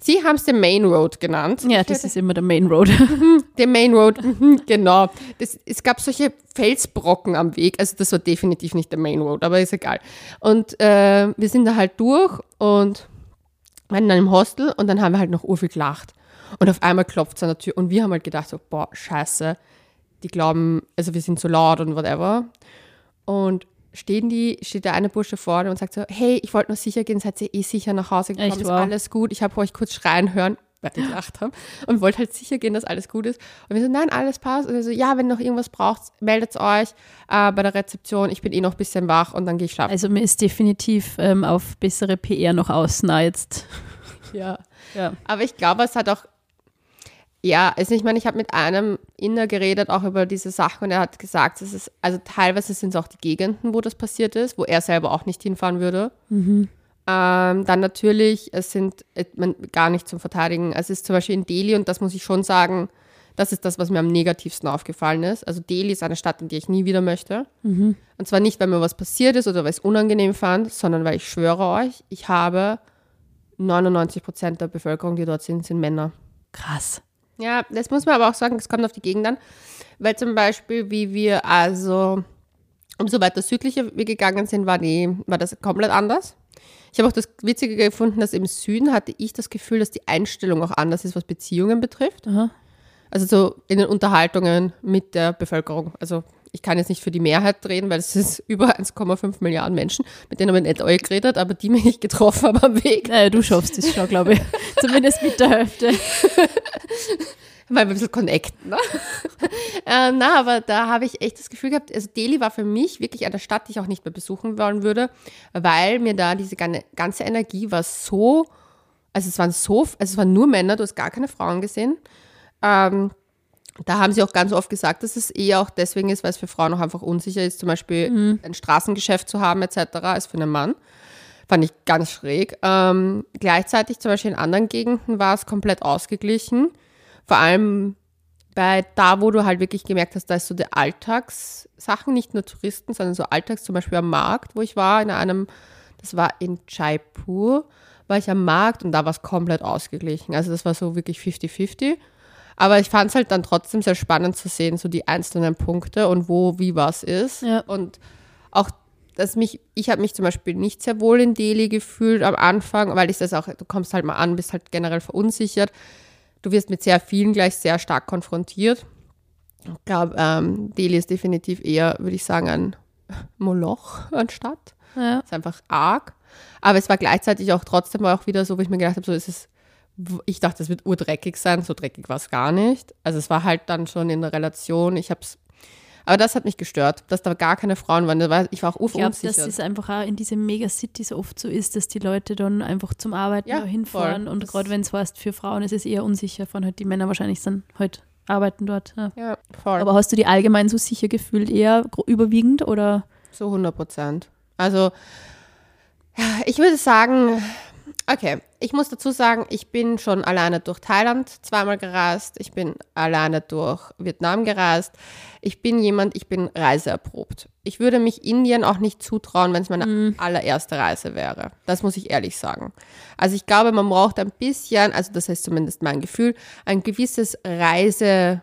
[SPEAKER 1] Sie haben es den Main Road genannt.
[SPEAKER 2] Ja, das ist immer der Main Road.
[SPEAKER 1] der Main Road, mhm, genau. Das, es gab solche Felsbrocken am Weg, also das war definitiv nicht der Main Road, aber ist egal. Und äh, wir sind da halt durch und waren dann im Hostel und dann haben wir halt noch urviel gelacht. Und auf einmal klopft es an der Tür und wir haben halt gedacht so, boah, scheiße, die glauben, also wir sind so laut und whatever. Und stehen die, steht der eine Bursche vorne und sagt so, hey, ich wollte nur sicher gehen, seid ihr eh sicher nach Hause gekommen,
[SPEAKER 2] Echt,
[SPEAKER 1] ist
[SPEAKER 2] wow.
[SPEAKER 1] alles gut, ich habe euch kurz schreien hören. weil wir gelacht haben und wollte halt sicher gehen, dass alles gut ist. Und wir so, nein, alles passt. Und wir so, ja, wenn noch irgendwas braucht, meldet euch äh, bei der Rezeption. Ich bin eh noch ein bisschen wach und dann gehe ich schlafen.
[SPEAKER 2] Also mir ist definitiv ähm, auf bessere PR noch außen jetzt.
[SPEAKER 1] Ja.
[SPEAKER 2] Ja.
[SPEAKER 1] Aber ich glaube, es hat auch, ja, also ich meine, ich habe mit einem Inner geredet, auch über diese Sachen und er hat gesagt, es ist, also teilweise sind es auch die Gegenden, wo das passiert ist, wo er selber auch nicht hinfahren würde. Ähm, dann natürlich, es sind äh, man, gar nicht zum Verteidigen. Also es ist zum Beispiel in Delhi und das muss ich schon sagen, das ist das, was mir am negativsten aufgefallen ist. Also Delhi ist eine Stadt, in die ich nie wieder möchte. Und zwar nicht, weil mir was passiert ist oder weil ich es unangenehm fand, sondern weil ich schwöre euch, ich habe 99 Prozent der Bevölkerung, die dort sind, sind Männer.
[SPEAKER 2] Krass.
[SPEAKER 1] Ja, das muss man aber auch sagen, es kommt auf die Gegend an. Weil zum Beispiel, wie wir also umso weiter südlicher wir gegangen sind, war, die, war das komplett anders. Ich habe auch das Witzige gefunden, dass im Süden hatte ich das Gefühl, dass die Einstellung auch anders ist, was Beziehungen betrifft.
[SPEAKER 2] Aha.
[SPEAKER 1] Also so in den Unterhaltungen mit der Bevölkerung. Also ich kann jetzt nicht für die Mehrheit reden, weil es ist über 1,5 Milliarden Menschen, mit denen habe ich nicht alle geredet, aber die mich nicht getroffen haben am Weg.
[SPEAKER 2] Naja, du schaffst es schon, glaube ich. Zumindest mit der Hälfte.
[SPEAKER 1] Weil wir ein bisschen connecten. Ne? äh, na, aber da habe ich echt das Gefühl gehabt, also Delhi war für mich wirklich eine Stadt, die ich auch nicht mehr besuchen wollen würde, weil mir da diese gan- ganze Energie war so, also es waren so, also es waren nur Männer, du hast gar keine Frauen gesehen. Ähm, da haben sie auch ganz oft gesagt, dass es eher auch deswegen ist, weil es für Frauen auch einfach unsicher ist, zum Beispiel ein Straßengeschäft zu haben etc., als für einen Mann. Fand ich ganz schräg. Ähm, gleichzeitig zum Beispiel in anderen Gegenden war es komplett ausgeglichen. Vor allem bei da, wo du halt wirklich gemerkt hast, da ist so die Alltagssachen, nicht nur Touristen, sondern so Alltags, zum Beispiel am Markt, wo ich war, in einem, das war in Jaipur, war ich am Markt und da war es komplett ausgeglichen. Also das war so wirklich 50-50. Aber ich fand es halt dann trotzdem sehr spannend zu sehen, so die einzelnen Punkte und wo, wie was ist.
[SPEAKER 2] Ja.
[SPEAKER 1] Und auch, dass mich, ich habe mich zum Beispiel nicht sehr wohl in Delhi gefühlt am Anfang, weil ich das auch, du kommst halt mal an, bist halt generell verunsichert. Du wirst mit sehr vielen gleich sehr stark konfrontiert. Ich glaube, ähm, Delhi ist definitiv eher, würde ich sagen, ein Moloch anstatt.
[SPEAKER 2] Ja.
[SPEAKER 1] ist einfach arg. Aber es war gleichzeitig auch trotzdem auch wieder so, wo ich mir gedacht habe, so ist es, ich dachte, es wird urdreckig sein, so dreckig war es gar nicht. Also es war halt dann schon in der Relation, ich habe es, aber das hat mich gestört, dass da gar keine Frauen waren. Ich war auch
[SPEAKER 2] Ich glaube, dass es einfach auch in diesen Megacities oft so ist, dass die Leute dann einfach zum Arbeiten
[SPEAKER 1] Ja,
[SPEAKER 2] hinfahren
[SPEAKER 1] voll.
[SPEAKER 2] und gerade wenn es heißt, für Frauen ist es eher unsicher, fahren halt die Männer wahrscheinlich dann halt arbeiten dort. Ja.
[SPEAKER 1] Ja, voll.
[SPEAKER 2] Aber hast du die allgemein so sicher gefühlt, eher überwiegend oder?
[SPEAKER 1] So 100 Prozent. Also, ich würde sagen, okay, ich muss dazu sagen, ich bin schon alleine durch Thailand zweimal gereist. Ich bin alleine durch Vietnam gereist. Ich bin jemand, ich bin reiseerprobt. Ich würde mich Indien auch nicht zutrauen, wenn es meine allererste Reise wäre. Das muss ich ehrlich sagen. Also ich glaube, man braucht ein bisschen, also das ist zumindest mein Gefühl, ein gewisses Reise,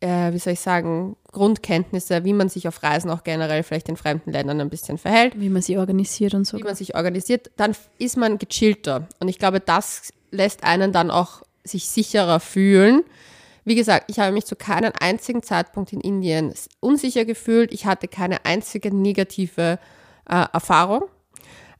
[SPEAKER 1] äh, wie soll ich sagen, Grundkenntnisse, wie man sich auf Reisen auch generell vielleicht in fremden Ländern ein bisschen verhält,
[SPEAKER 2] Wie man sie organisiert und so.
[SPEAKER 1] wie man sich organisiert, dann ist man gechillter. Und ich glaube, das lässt einen dann auch sich sicherer fühlen. Wie gesagt, ich habe mich zu keinem einzigen Zeitpunkt in Indien unsicher gefühlt. Ich hatte keine einzige negative äh, Erfahrung.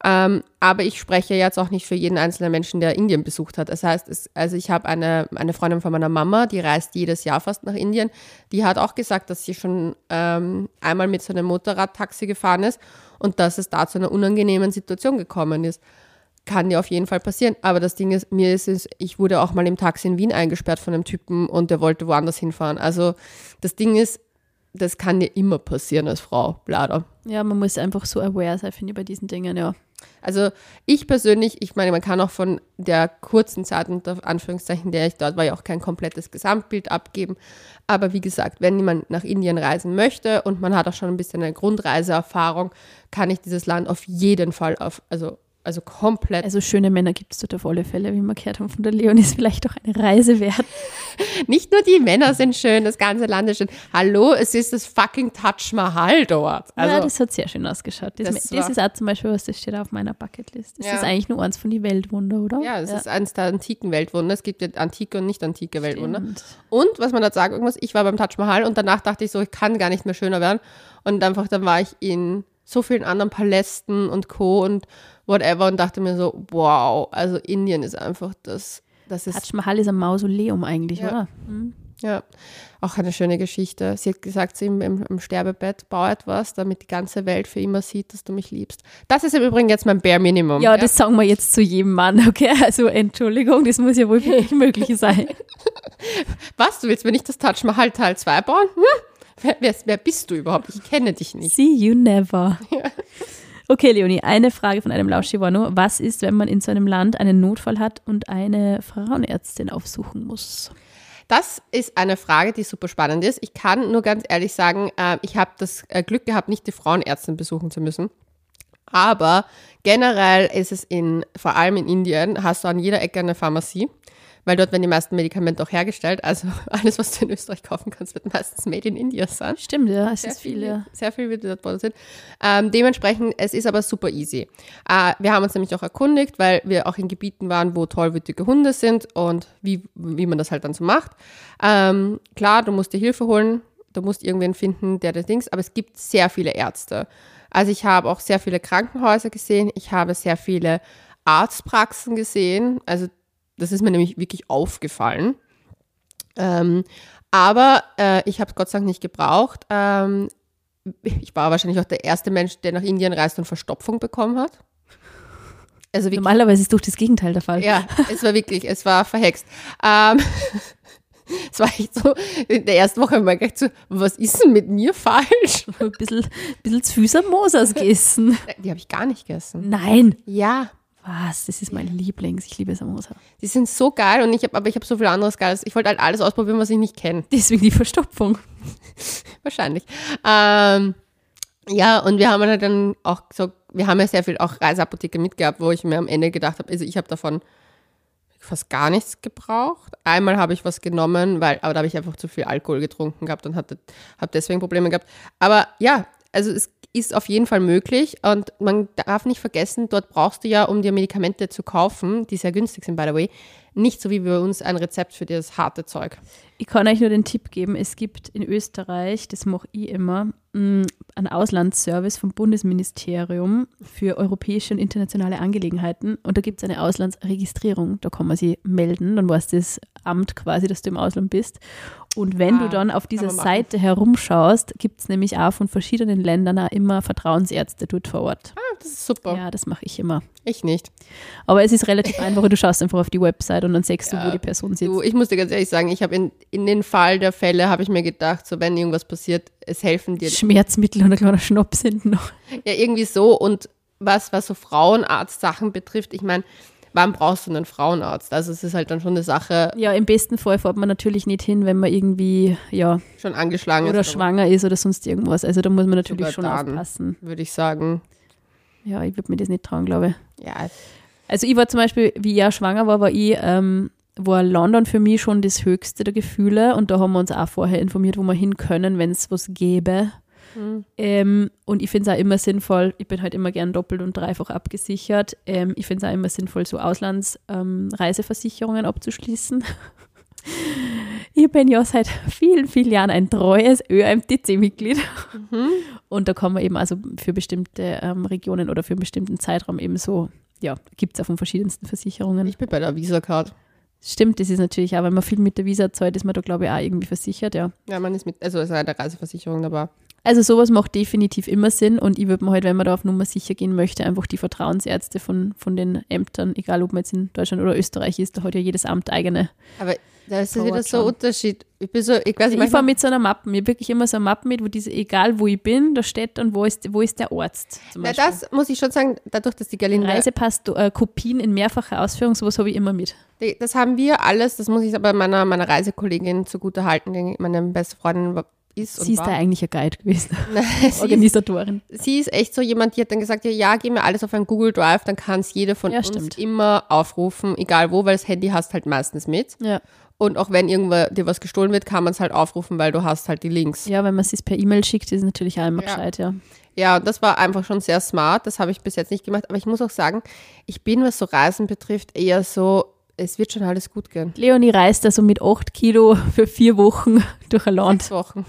[SPEAKER 1] Ähm, aber ich spreche jetzt auch nicht für jeden einzelnen Menschen, der Indien besucht hat. Das heißt, es, also ich habe eine, eine Freundin von meiner Mama, die reist jedes Jahr fast nach Indien. Die hat auch gesagt, dass sie schon ähm, einmal mit so einem Motorradtaxi gefahren ist und dass es da zu einer unangenehmen Situation gekommen ist. Kann dir auf jeden Fall passieren. Aber das Ding ist, mir ist es, ich wurde auch mal im Taxi in Wien eingesperrt von einem Typen und der wollte woanders hinfahren. Also das Ding ist, das kann dir immer passieren als Frau, leider.
[SPEAKER 2] Ja, man muss einfach so aware sein, finde ich, bei diesen Dingen, ja.
[SPEAKER 1] Also ich persönlich, ich meine, man kann auch von der kurzen Zeit, unter Anführungszeichen, der ich dort war, ja auch kein komplettes Gesamtbild abgeben. Aber wie gesagt, wenn jemand nach Indien reisen möchte und man hat auch schon ein bisschen eine Grundreiseerfahrung, kann ich dieses Land auf jeden Fall auf, also, also komplett
[SPEAKER 2] Also schöne Männer gibt es dort auf alle Fälle, wie wir gehört haben von der Leon, ist vielleicht auch eine Reise wert.
[SPEAKER 1] Nicht nur die Männer sind schön, das ganze Land ist schön. Hallo, es ist das fucking Taj Mahal dort. Also,
[SPEAKER 2] ja, das hat sehr schön ausgeschaut. Das,
[SPEAKER 1] Das
[SPEAKER 2] das, ist auch zum Beispiel was, das steht auf meiner Bucketlist. Das
[SPEAKER 1] Ja.
[SPEAKER 2] ist eigentlich nur eins von den Weltwunder, oder?
[SPEAKER 1] ja, es ist eines der antiken Weltwunder. Es gibt ja antike und nicht antike Weltwunder.
[SPEAKER 2] Stimmt.
[SPEAKER 1] Und was man da sagen muss, ich war beim Taj Mahal und danach dachte ich so, ich kann gar nicht mehr schöner werden. Und einfach dann war ich in so vielen anderen Palästen und Co. und whatever und dachte mir so, wow, also Indien ist einfach das, das ist
[SPEAKER 2] Taj Mahal ist ein Mausoleum eigentlich,
[SPEAKER 1] Ja.
[SPEAKER 2] oder? Hm.
[SPEAKER 1] Ja, auch eine schöne Geschichte. Sie hat gesagt, sie im, im, im Sterbebett, bau etwas, damit die ganze Welt für immer sieht, dass du mich liebst. Das ist im Übrigen jetzt mein Bare Minimum.
[SPEAKER 2] Ja, das sagen wir jetzt zu jedem Mann, okay? Also Entschuldigung, das muss ja wohl wirklich möglich sein.
[SPEAKER 1] Was, du willst mir nicht das Taj Mahal Teil 2 bauen? Hm? Wer, wer, wer bist du überhaupt? Ich kenne dich nicht.
[SPEAKER 2] See you never. Okay, Leonie, eine Frage von einem Lauschi war nur, was ist, wenn man in so einem Land einen Notfall hat und eine Frauenärztin aufsuchen muss?
[SPEAKER 1] Das ist eine Frage, die super spannend ist. Ich kann nur ganz ehrlich sagen, äh, ich habe das äh, Glück gehabt, nicht die Frauenärztin besuchen zu müssen. Aber generell ist es in, vor allem in Indien, hast du an jeder Ecke eine Pharmazie, weil dort werden die meisten Medikamente auch hergestellt. Also alles, was du in Österreich kaufen kannst, wird meistens made in India sein.
[SPEAKER 2] Stimmt, ja, es
[SPEAKER 1] Sehr
[SPEAKER 2] ist viel,
[SPEAKER 1] viel,
[SPEAKER 2] ja.
[SPEAKER 1] sehr viel wird dort produziert. Ähm, dementsprechend, es ist aber super easy. Äh, wir haben uns nämlich auch erkundigt, weil wir auch in Gebieten waren, wo tollwütige Hunde sind und wie, wie man das halt dann so macht. Ähm, klar, du musst dir Hilfe holen, du musst irgendwen finden, der das Dings, aber es gibt sehr viele Ärzte. Also ich habe auch sehr viele Krankenhäuser gesehen, ich habe sehr viele Arztpraxen gesehen, also das ist mir nämlich wirklich aufgefallen. Ähm, aber äh, ich habe es Gott sei Dank nicht gebraucht. Ähm, ich war wahrscheinlich auch der erste Mensch, der nach Indien reist und Verstopfung bekommen hat. Also wirklich,
[SPEAKER 2] Normalerweise ist doch das Gegenteil der Fall.
[SPEAKER 1] ja, es war wirklich, es war verhext. Ähm, es war echt so, in der ersten Woche habe ich mir gedacht, so, was ist denn mit mir falsch?
[SPEAKER 2] Ein bisschen, bisschen zu Samosas gegessen.
[SPEAKER 1] Die habe ich gar nicht gegessen.
[SPEAKER 2] Nein.
[SPEAKER 1] Ja,
[SPEAKER 2] Was? Das ist mein Lieblings. Ich liebe Samosa.
[SPEAKER 1] die sind so geil und ich habe, aber ich habe so viel anderes Geiles. Ich wollte halt alles ausprobieren, was ich nicht kenne.
[SPEAKER 2] Deswegen die Verstopfung.
[SPEAKER 1] Wahrscheinlich. Ähm, ja, und wir haben halt dann auch so, wir haben ja sehr viel auch Reiseapotheke mitgehabt, wo ich mir am Ende gedacht habe, also ich habe davon fast gar nichts gebraucht. Einmal habe ich was genommen, weil, aber da habe ich einfach zu viel Alkohol getrunken gehabt und hatte, habe deswegen Probleme gehabt. Aber ja, also es ist auf jeden Fall möglich. Und man darf nicht vergessen, dort brauchst du ja, um dir Medikamente zu kaufen, die sehr günstig sind, by the way, nicht so wie bei uns ein Rezept für das harte Zeug.
[SPEAKER 2] Ich kann euch nur den Tipp geben, es gibt in Österreich, das mache ich immer, mh, einen Auslandsservice vom Bundesministerium für europäische und internationale Angelegenheiten und da gibt es eine Auslandsregistrierung, da kann man sich melden, dann weiß das Amt quasi, dass du im Ausland bist und wenn
[SPEAKER 1] Ah,
[SPEAKER 2] du dann auf dieser. Seite herumschaust, gibt es nämlich auch von verschiedenen Ländern auch immer Vertrauensärzte dort vor Ort.
[SPEAKER 1] Ah, das ist super.
[SPEAKER 2] Ja, das mache ich immer.
[SPEAKER 1] Ich nicht.
[SPEAKER 2] Aber es ist relativ einfach, du schaust einfach auf die Website und dann siehst du, wo die Person sitzt.
[SPEAKER 1] Du, ich muss dir ganz ehrlich sagen, ich habe in, in den Fall der Fälle, habe ich mir gedacht, so wenn irgendwas passiert, es helfen dir
[SPEAKER 2] Schmerzmittel und ein kleiner Schnaps hinten noch.
[SPEAKER 1] ja irgendwie so. Und was, was so Frauenarzt-Sachen betrifft, ich meine, wann brauchst du einen Frauenarzt? Also es ist halt dann schon eine Sache,
[SPEAKER 2] Ja, im besten Fall fährt man natürlich nicht hin, wenn man irgendwie, ja,
[SPEAKER 1] schon angeschlagen
[SPEAKER 2] oder
[SPEAKER 1] ist.
[SPEAKER 2] schwanger ist oder sonst irgendwas. Also da muss man natürlich schon
[SPEAKER 1] dann.
[SPEAKER 2] aufpassen.
[SPEAKER 1] Würde ich sagen.
[SPEAKER 2] Ja, ich würde mir das nicht trauen, glaube ich.
[SPEAKER 1] Ja,
[SPEAKER 2] Also ich war zum Beispiel, wie ich auch schwanger war, war ich, ähm, war London für mich schon das höchste der Gefühle und da haben wir uns auch vorher informiert, wo wir hin können, wenn es was gäbe.
[SPEAKER 1] Hm.
[SPEAKER 2] Ähm, und ich finde es auch immer sinnvoll, ich bin halt immer gern doppelt und dreifach abgesichert. Ähm, ich finde es auch immer sinnvoll, so Auslandsreiseversicherungen ähm, abzuschließen. Ich bin ja seit vielen, vielen Jahren ein treues ÖMTC-Mitglied.
[SPEAKER 1] Mhm.
[SPEAKER 2] Und da kann man eben also für bestimmte ähm, Regionen oder für einen bestimmten Zeitraum eben so, ja, gibt es auch von verschiedensten Versicherungen.
[SPEAKER 1] ich bin bei der Visa-Card.
[SPEAKER 2] Stimmt, das ist natürlich auch, wenn man viel mit der Visa zahlt, ist man da, glaube ich, auch irgendwie versichert, ja.
[SPEAKER 1] Ja, man ist mit, also es ist eine Reiseversicherung dabei.
[SPEAKER 2] Also sowas macht definitiv immer Sinn und ich würde mir halt, wenn man da auf Nummer sicher gehen möchte, einfach die Vertrauensärzte von, von den Ämtern, egal ob man jetzt in Deutschland oder Österreich ist, da hat ja jedes Amt eigene.
[SPEAKER 1] Aber da ist
[SPEAKER 2] Dauert
[SPEAKER 1] wieder so ein. Unterschied. Ich bin so, ich weiß
[SPEAKER 2] Ich
[SPEAKER 1] nicht,
[SPEAKER 2] fahre mit so einer Mappe, mir wirklich immer so eine Mappe mit, wo diese, egal wo ich bin, da steht dann, wo ist, wo ist der Arzt.
[SPEAKER 1] Na, das muss ich schon sagen, dadurch, dass die Galinde
[SPEAKER 2] Reisepass, äh, Kopien in mehrfacher Ausführung, sowas habe ich immer mit.
[SPEAKER 1] Die- Das haben wir alles, das muss ich aber meiner, meiner Reisekollegin zugute halten, die meine beste Freundin ist
[SPEAKER 2] Sie ist
[SPEAKER 1] war.
[SPEAKER 2] da eigentlich ein Guide gewesen,
[SPEAKER 1] Nein, sie, ist,
[SPEAKER 2] Organisatorin.
[SPEAKER 1] sie ist echt so jemand, die hat dann gesagt, ja, ja, geh mir alles auf ein Google Drive, dann kann es jeder von
[SPEAKER 2] Ja,
[SPEAKER 1] uns
[SPEAKER 2] stimmt.
[SPEAKER 1] immer aufrufen, egal wo, weil das Handy hast halt meistens mit.
[SPEAKER 2] Ja.
[SPEAKER 1] Und auch wenn irgendwo dir was gestohlen wird, kann man es halt aufrufen, weil du hast halt die Links.
[SPEAKER 2] ja, wenn man es per E-Mail schickt, ist es natürlich auch immer
[SPEAKER 1] Ja.
[SPEAKER 2] gescheit, ja.
[SPEAKER 1] Ja, und das war einfach schon sehr smart. Das habe ich bis jetzt nicht gemacht. Aber ich muss auch sagen, ich bin, was so Reisen betrifft, eher so, es wird schon alles gut gehen.
[SPEAKER 2] Leonie reist also mit 8 Kilo für vier Wochen durch ein Land.
[SPEAKER 1] Sechs Wochen.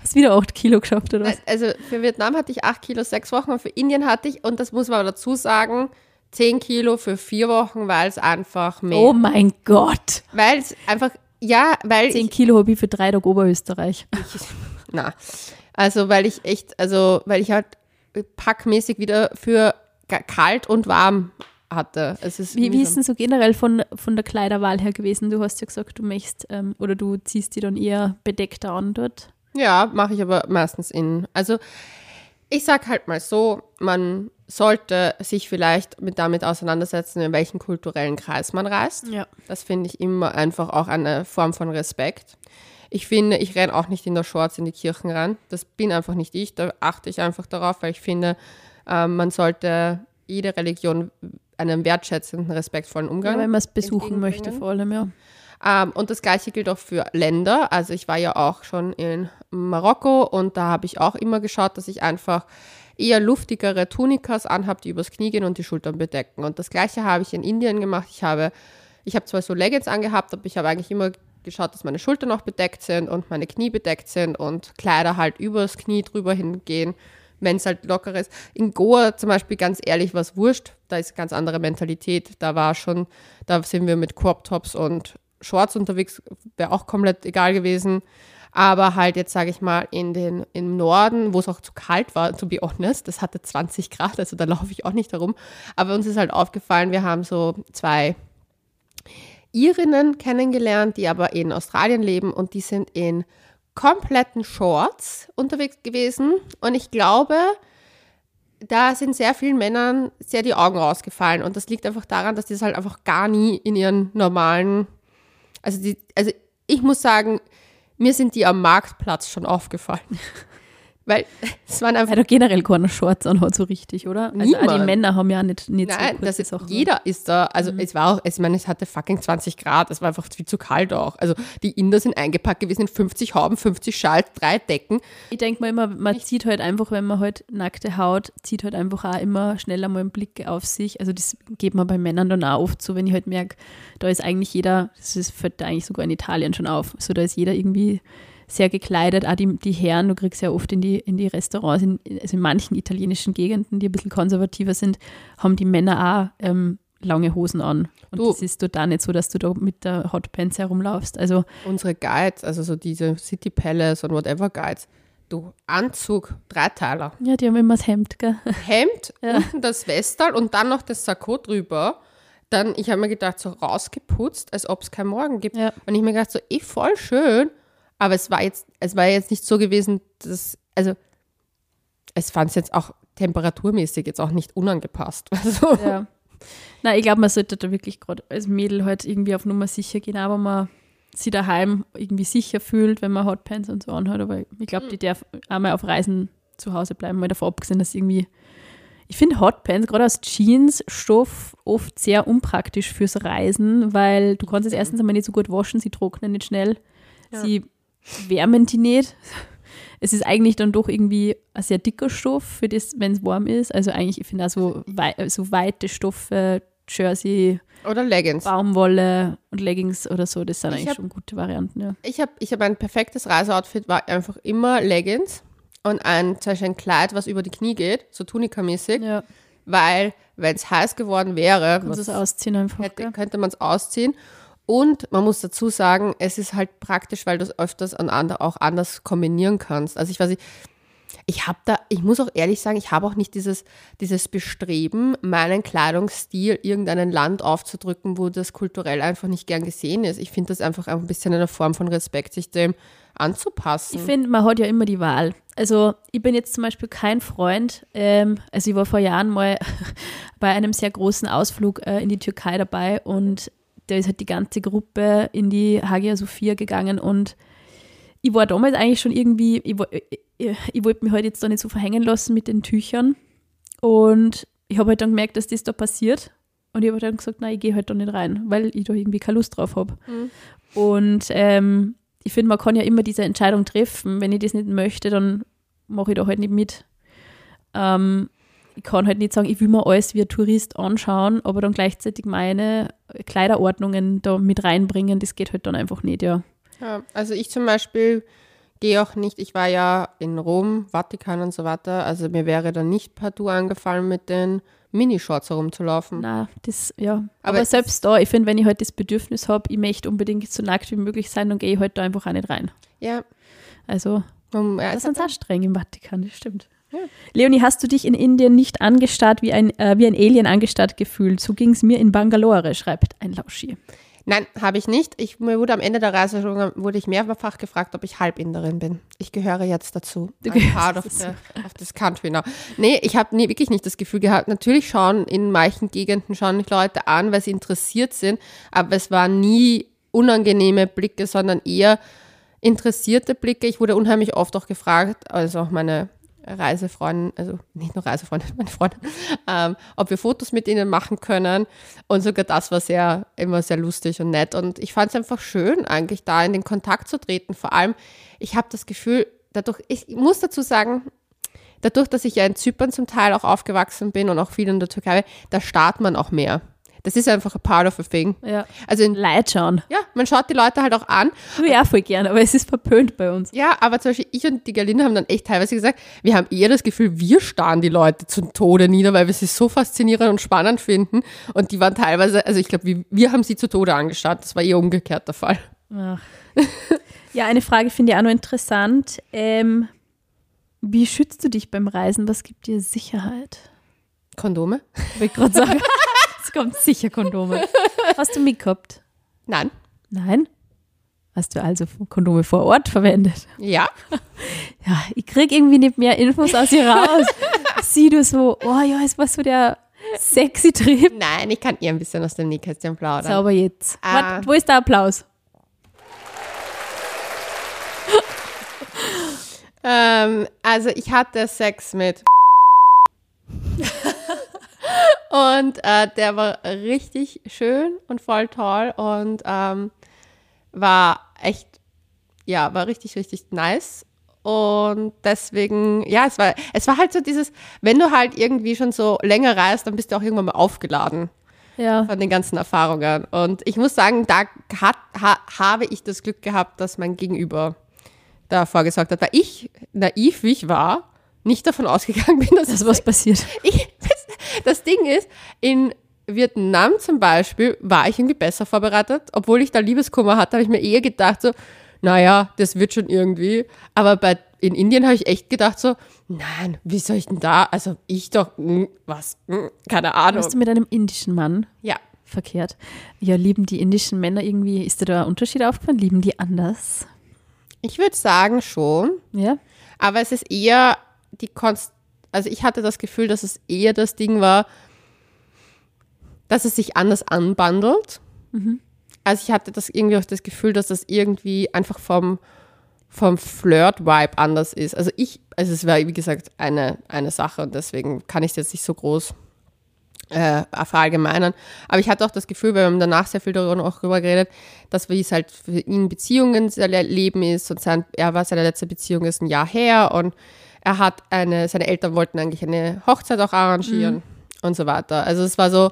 [SPEAKER 2] Hast wieder 8 Kilo geschafft, oder was?
[SPEAKER 1] Also für Vietnam hatte ich acht Kilo, sechs Wochen und für Indien hatte ich, und das muss man aber dazu sagen, 10 Kilo für vier Wochen, weil es einfach mehr.
[SPEAKER 2] Oh mein Gott.
[SPEAKER 1] Weil es einfach, ja, weil
[SPEAKER 2] 10
[SPEAKER 1] ich,
[SPEAKER 2] Kilo habe ich für drei Tage Oberösterreich.
[SPEAKER 1] na, also weil ich echt, also weil ich halt packmäßig wieder für kalt und warm hatte. Es ist
[SPEAKER 2] Wie, wie ist denn so generell von, von der Kleiderwahl her gewesen? Du hast ja gesagt, du möchtest ähm, oder du ziehst die dann eher bedeckter an dort.
[SPEAKER 1] Ja, mache ich aber meistens in. Also ich sag halt mal so, man sollte sich vielleicht mit damit auseinandersetzen, in welchen kulturellen Kreis man reist.
[SPEAKER 2] Ja.
[SPEAKER 1] Das finde ich immer einfach auch eine Form von Respekt. Ich finde, ich renne auch nicht in der Shorts in die Kirchen rein. Das bin einfach nicht ich. Da achte ich einfach darauf, weil ich finde, ähm, man sollte jede Religion einen wertschätzenden, respektvollen Umgang.
[SPEAKER 2] Ja, wenn man es besuchen möchte, vor allem, ja.
[SPEAKER 1] Ähm, und das gleiche gilt auch für Länder. Also ich war ja auch schon in Marokko und da habe ich auch immer geschaut, dass ich einfach eher luftigere Tunikas anhabe, die übers Knie gehen und die Schultern bedecken. Und das gleiche habe ich in Indien gemacht. Ich habe, ich habe zwar so Leggings angehabt, aber ich habe eigentlich immer geschaut, dass meine Schultern auch bedeckt sind und meine Knie bedeckt sind und Kleider halt übers Knie drüber hingehen, wenn es halt locker ist. In Goa zum Beispiel, ganz ehrlich, war es wurscht. Da ist ganz andere Mentalität. Da war schon, da sind wir mit Crop Tops und Shorts unterwegs, wäre auch komplett egal gewesen. Aber halt jetzt sage ich mal in den, im Norden, wo es auch zu kalt war, to be honest, das hatte 20 Grad, also da laufe ich auch nicht herum. Aber uns ist halt aufgefallen, wir haben so zwei Irinnen kennengelernt, die aber in Australien leben und die sind in kompletten Shorts unterwegs gewesen. Und ich glaube, da sind sehr vielen Männern sehr die Augen rausgefallen. Und das liegt einfach daran, dass die das halt einfach gar nie in ihren normalen, also die, also ich muss sagen, mir sind die am Marktplatz schon aufgefallen. Weil es waren einfach
[SPEAKER 2] da generell keine Shorts anhat, so richtig, oder? Also auch die
[SPEAKER 1] Niemand.
[SPEAKER 2] Männer haben ja nicht, nicht
[SPEAKER 1] Nein,
[SPEAKER 2] so
[SPEAKER 1] das ist,
[SPEAKER 2] Sachen.
[SPEAKER 1] jeder ist da. Also
[SPEAKER 2] Mhm.
[SPEAKER 1] es war auch, ich meine, es hatte fucking 20 Grad, es war einfach viel zu kalt auch. Also die Inder sind eingepackt gewesen in 50 Hauben, 50 Schals, drei Decken.
[SPEAKER 2] Ich denke mal immer, man zieht halt einfach, wenn man halt nackte Haut, zieht halt einfach auch immer schneller mal einen Blick auf sich. Also das geht mir bei Männern dann auch oft so, wenn ich halt merke, da ist eigentlich jeder, das ist, fällt da eigentlich sogar in Italien schon auf. So, da ist jeder irgendwie sehr gekleidet, auch die, die Herren, du kriegst ja oft in die, in die Restaurants, in, also in manchen italienischen Gegenden, die ein bisschen konservativer sind, haben die Männer auch ähm, lange Hosen an. Und
[SPEAKER 1] Du.
[SPEAKER 2] das ist total nicht so, dass du da mit der Hotpants herumlaufst. Also
[SPEAKER 1] Unsere Guides, also so diese City Palace und whatever Guides. Du, Anzug, Dreiteiler.
[SPEAKER 2] ja, die haben immer das Hemd, gell?
[SPEAKER 1] Hemd, unten das Westal und dann noch das Sakko drüber. Dann, ich habe mir gedacht, so rausgeputzt, als ob es keinen Morgen gibt.
[SPEAKER 2] Ja.
[SPEAKER 1] Und ich mir gedacht, so, eh, voll schön. Aber es war jetzt, es war jetzt nicht so gewesen, dass, also, es fand es jetzt auch temperaturmäßig jetzt auch nicht unangepasst. Also,
[SPEAKER 2] Ja. Na, ich glaube, man sollte da wirklich gerade als Mädel halt irgendwie auf Nummer sicher gehen, aber man sich daheim irgendwie sicher fühlt, wenn man Hotpants und so anhat. Aber ich glaube, die darf einmal auf Reisen zu Hause bleiben, mal davon abgesehen, dass irgendwie. Ich finde Hotpants, gerade aus Jeansstoff, oft sehr unpraktisch fürs Reisen, weil du kannst es erstens einmal nicht so gut waschen, sie trocknen nicht schnell,
[SPEAKER 1] Ja.
[SPEAKER 2] sie wärmen die nicht. Es ist eigentlich dann doch irgendwie ein sehr dicker Stoff, für das, wenn es warm ist. Also eigentlich, ich finde auch so, wei so weite Stoffe, Jersey,
[SPEAKER 1] oder Leggings.
[SPEAKER 2] Baumwolle und Leggings oder so, das sind
[SPEAKER 1] Ich
[SPEAKER 2] eigentlich
[SPEAKER 1] hab-
[SPEAKER 2] schon gute Varianten, ja.
[SPEAKER 1] Ich habe ich hab ein perfektes Reiseoutfit, war einfach immer Leggings und ein, zum Beispiel ein Kleid, was über die Knie geht, so Tunika-mäßig,
[SPEAKER 2] Ja,
[SPEAKER 1] weil, wenn es heiß geworden wäre, was
[SPEAKER 2] ausziehen einfach.
[SPEAKER 1] hätte, könnte man es ausziehen. Und man muss dazu sagen, es ist halt praktisch, weil du es öfters an auch anders kombinieren kannst. Also ich weiß nicht, ich habe da, ich muss auch ehrlich sagen, ich habe auch nicht dieses, dieses Bestreben, meinen Kleidungsstil irgendeinem Land aufzudrücken, wo das kulturell einfach nicht gern gesehen ist. Ich finde das einfach ein bisschen eine Form von Respekt, sich dem anzupassen.
[SPEAKER 2] Ich finde, man hat ja immer die Wahl. Also ich bin jetzt zum Beispiel kein Freund, ähm, also ich war vor Jahren mal bei einem sehr großen Ausflug äh, in die Türkei dabei und da ist halt die ganze Gruppe in die Hagia Sophia gegangen und ich war damals eigentlich schon irgendwie, ich, ich, ich, ich wollte mich halt jetzt da nicht so verhängen lassen mit den Tüchern und ich habe halt dann gemerkt, dass das da passiert und ich habe dann gesagt, nein, ich gehe halt da nicht rein, weil ich da irgendwie keine Lust drauf habe. Und ähm, ich finde, man kann ja immer diese Entscheidung treffen. Wenn ich das nicht möchte, dann mache ich da halt nicht mit. Ähm, ich kann halt nicht sagen, ich will mir alles wie ein Tourist anschauen, aber dann gleichzeitig meine Kleiderordnungen da mit reinbringen, das geht halt dann einfach nicht, ja.
[SPEAKER 1] Ja, also ich zum Beispiel gehe auch nicht, ich war ja in Rom, Vatikan und so weiter, also mir wäre dann nicht partout angefallen mit den, Minishorts herumzulaufen.
[SPEAKER 2] Na, das, ja. Aber,
[SPEAKER 1] Aber
[SPEAKER 2] selbst da, ich finde, wenn ich halt das Bedürfnis habe, ich möchte unbedingt so nackt wie möglich sein, dann gehe ich halt da einfach auch nicht rein.
[SPEAKER 1] Ja,
[SPEAKER 2] Also,
[SPEAKER 1] um, ja
[SPEAKER 2] das
[SPEAKER 1] hat,
[SPEAKER 2] auch streng im Vatikan, das stimmt.
[SPEAKER 1] Ja.
[SPEAKER 2] Leonie, hast du dich in Indien nicht angestarrt wie ein, äh, wie ein Alien angestarrt gefühlt? So ging es mir in Bangalore, schreibt ein Lauschi.
[SPEAKER 1] nein, habe ich nicht. Ich, mir wurde am Ende der Reise schon, wurde ich mehrfach gefragt, ob ich Halbinderin bin. Ich gehöre jetzt dazu.
[SPEAKER 2] Du
[SPEAKER 1] I'm part of, the, of this country now. Nee, ich habe nie, wirklich nicht das Gefühl gehabt. Natürlich schauen in manchen Gegenden schauen mich Leute an, weil sie interessiert sind, aber es waren nie unangenehme Blicke, sondern eher interessierte Blicke. Ich wurde unheimlich oft auch gefragt, also auch meine Reisefreundin, also nicht nur Reisefreundin, meine Freundin, ähm, ob wir Fotos mit ihnen machen können. Und sogar das war sehr, immer sehr lustig und nett. Und ich fand es einfach schön, eigentlich da in den Kontakt zu treten. Vor allem, ich habe das Gefühl, dadurch, ich muss dazu sagen, dadurch, dass ich ja in Zypern zum Teil auch aufgewachsen bin und auch viel in der Türkei, da starrt man auch mehr. Das ist einfach a part of a thing.
[SPEAKER 2] Ja.
[SPEAKER 1] Also in,
[SPEAKER 2] Leid schauen.
[SPEAKER 1] ja, man schaut die Leute halt auch an
[SPEAKER 2] ich auch voll gern, aber es ist verpönt bei uns.
[SPEAKER 1] Ja, aber zum Beispiel ich und die Galina haben dann echt teilweise gesagt, wir haben eher das Gefühl, wir starren die Leute zum Tode nieder, weil wir sie so faszinierend und spannend finden. Und die waren teilweise, also ich glaube, wir, wir haben sie zu Tode angestarrt. Das war eher umgekehrt der Fall.
[SPEAKER 2] Ach. Ja, eine Frage finde ich auch noch interessant. Ähm, wie schützt du dich beim Reisen? Was gibt dir Sicherheit?
[SPEAKER 1] Kondome?
[SPEAKER 2] Ich gerade sagen. es kommt sicher Kondome. Hast du mitgehabt?
[SPEAKER 1] Nein.
[SPEAKER 2] Nein? Hast du also Kondome vor Ort verwendet?
[SPEAKER 1] Ja.
[SPEAKER 2] Ja, ich krieg irgendwie nicht mehr Infos aus ihr raus. Sieh du so, oh ja, es war so der sexy Trip.
[SPEAKER 1] Nein, ich kann eher ein bisschen aus dem Nähkästchen plaudern.
[SPEAKER 2] Sauber jetzt.
[SPEAKER 1] Ah.
[SPEAKER 2] Wart, wo ist der Applaus?
[SPEAKER 1] Ähm, also ich hatte Sex mit und äh, der war richtig schön und voll toll und ähm, war echt, ja, war richtig, richtig nice. Und deswegen, ja, es war, es war halt so dieses, wenn du halt irgendwie schon so länger reist, dann bist du auch irgendwann mal aufgeladen
[SPEAKER 2] Ja.
[SPEAKER 1] von den ganzen Erfahrungen. Und ich muss sagen, da hat, ha, habe ich das Glück gehabt, dass mein Gegenüber da vorgesorgt hat, weil ich, naiv wie ich war, nicht davon ausgegangen bin, dass
[SPEAKER 2] Das was passiert.
[SPEAKER 1] ich, das Ding ist, in Vietnam zum Beispiel war ich irgendwie besser vorbereitet. Obwohl ich da Liebeskummer hatte, habe ich mir eher gedacht so, naja, das wird schon irgendwie. Aber bei, in Indien habe ich echt gedacht so, nein, wie soll ich denn da? Also ich doch, hm, was, hm, keine Ahnung.
[SPEAKER 2] Hast du mit einem indischen Mann
[SPEAKER 1] Ja,
[SPEAKER 2] verkehrt? Ja, lieben die indischen Männer irgendwie, ist dir da ein Unterschied aufgefallen? Lieben die anders?
[SPEAKER 1] ich würde sagen schon.
[SPEAKER 2] Ja?
[SPEAKER 1] Aber es ist eher die Konst also ich hatte das Gefühl, dass es eher das Ding war, dass es sich anders anbandelt. Also ich hatte das irgendwie auch das Gefühl, dass das irgendwie einfach vom, vom Flirt-Vibe anders ist. Also ich, also es war wie gesagt eine, eine Sache und deswegen kann ich es jetzt nicht so groß äh, verallgemeinern. Aber ich hatte auch das Gefühl, weil wir haben danach sehr viel darüber auch darüber geredet, dass wie es halt für ihn Beziehungen sein Leben ist und sein, er war seine letzte Beziehung ist ein Jahr her und er hat eine, seine Eltern wollten eigentlich eine Hochzeit auch arrangieren und so weiter. Also es war so,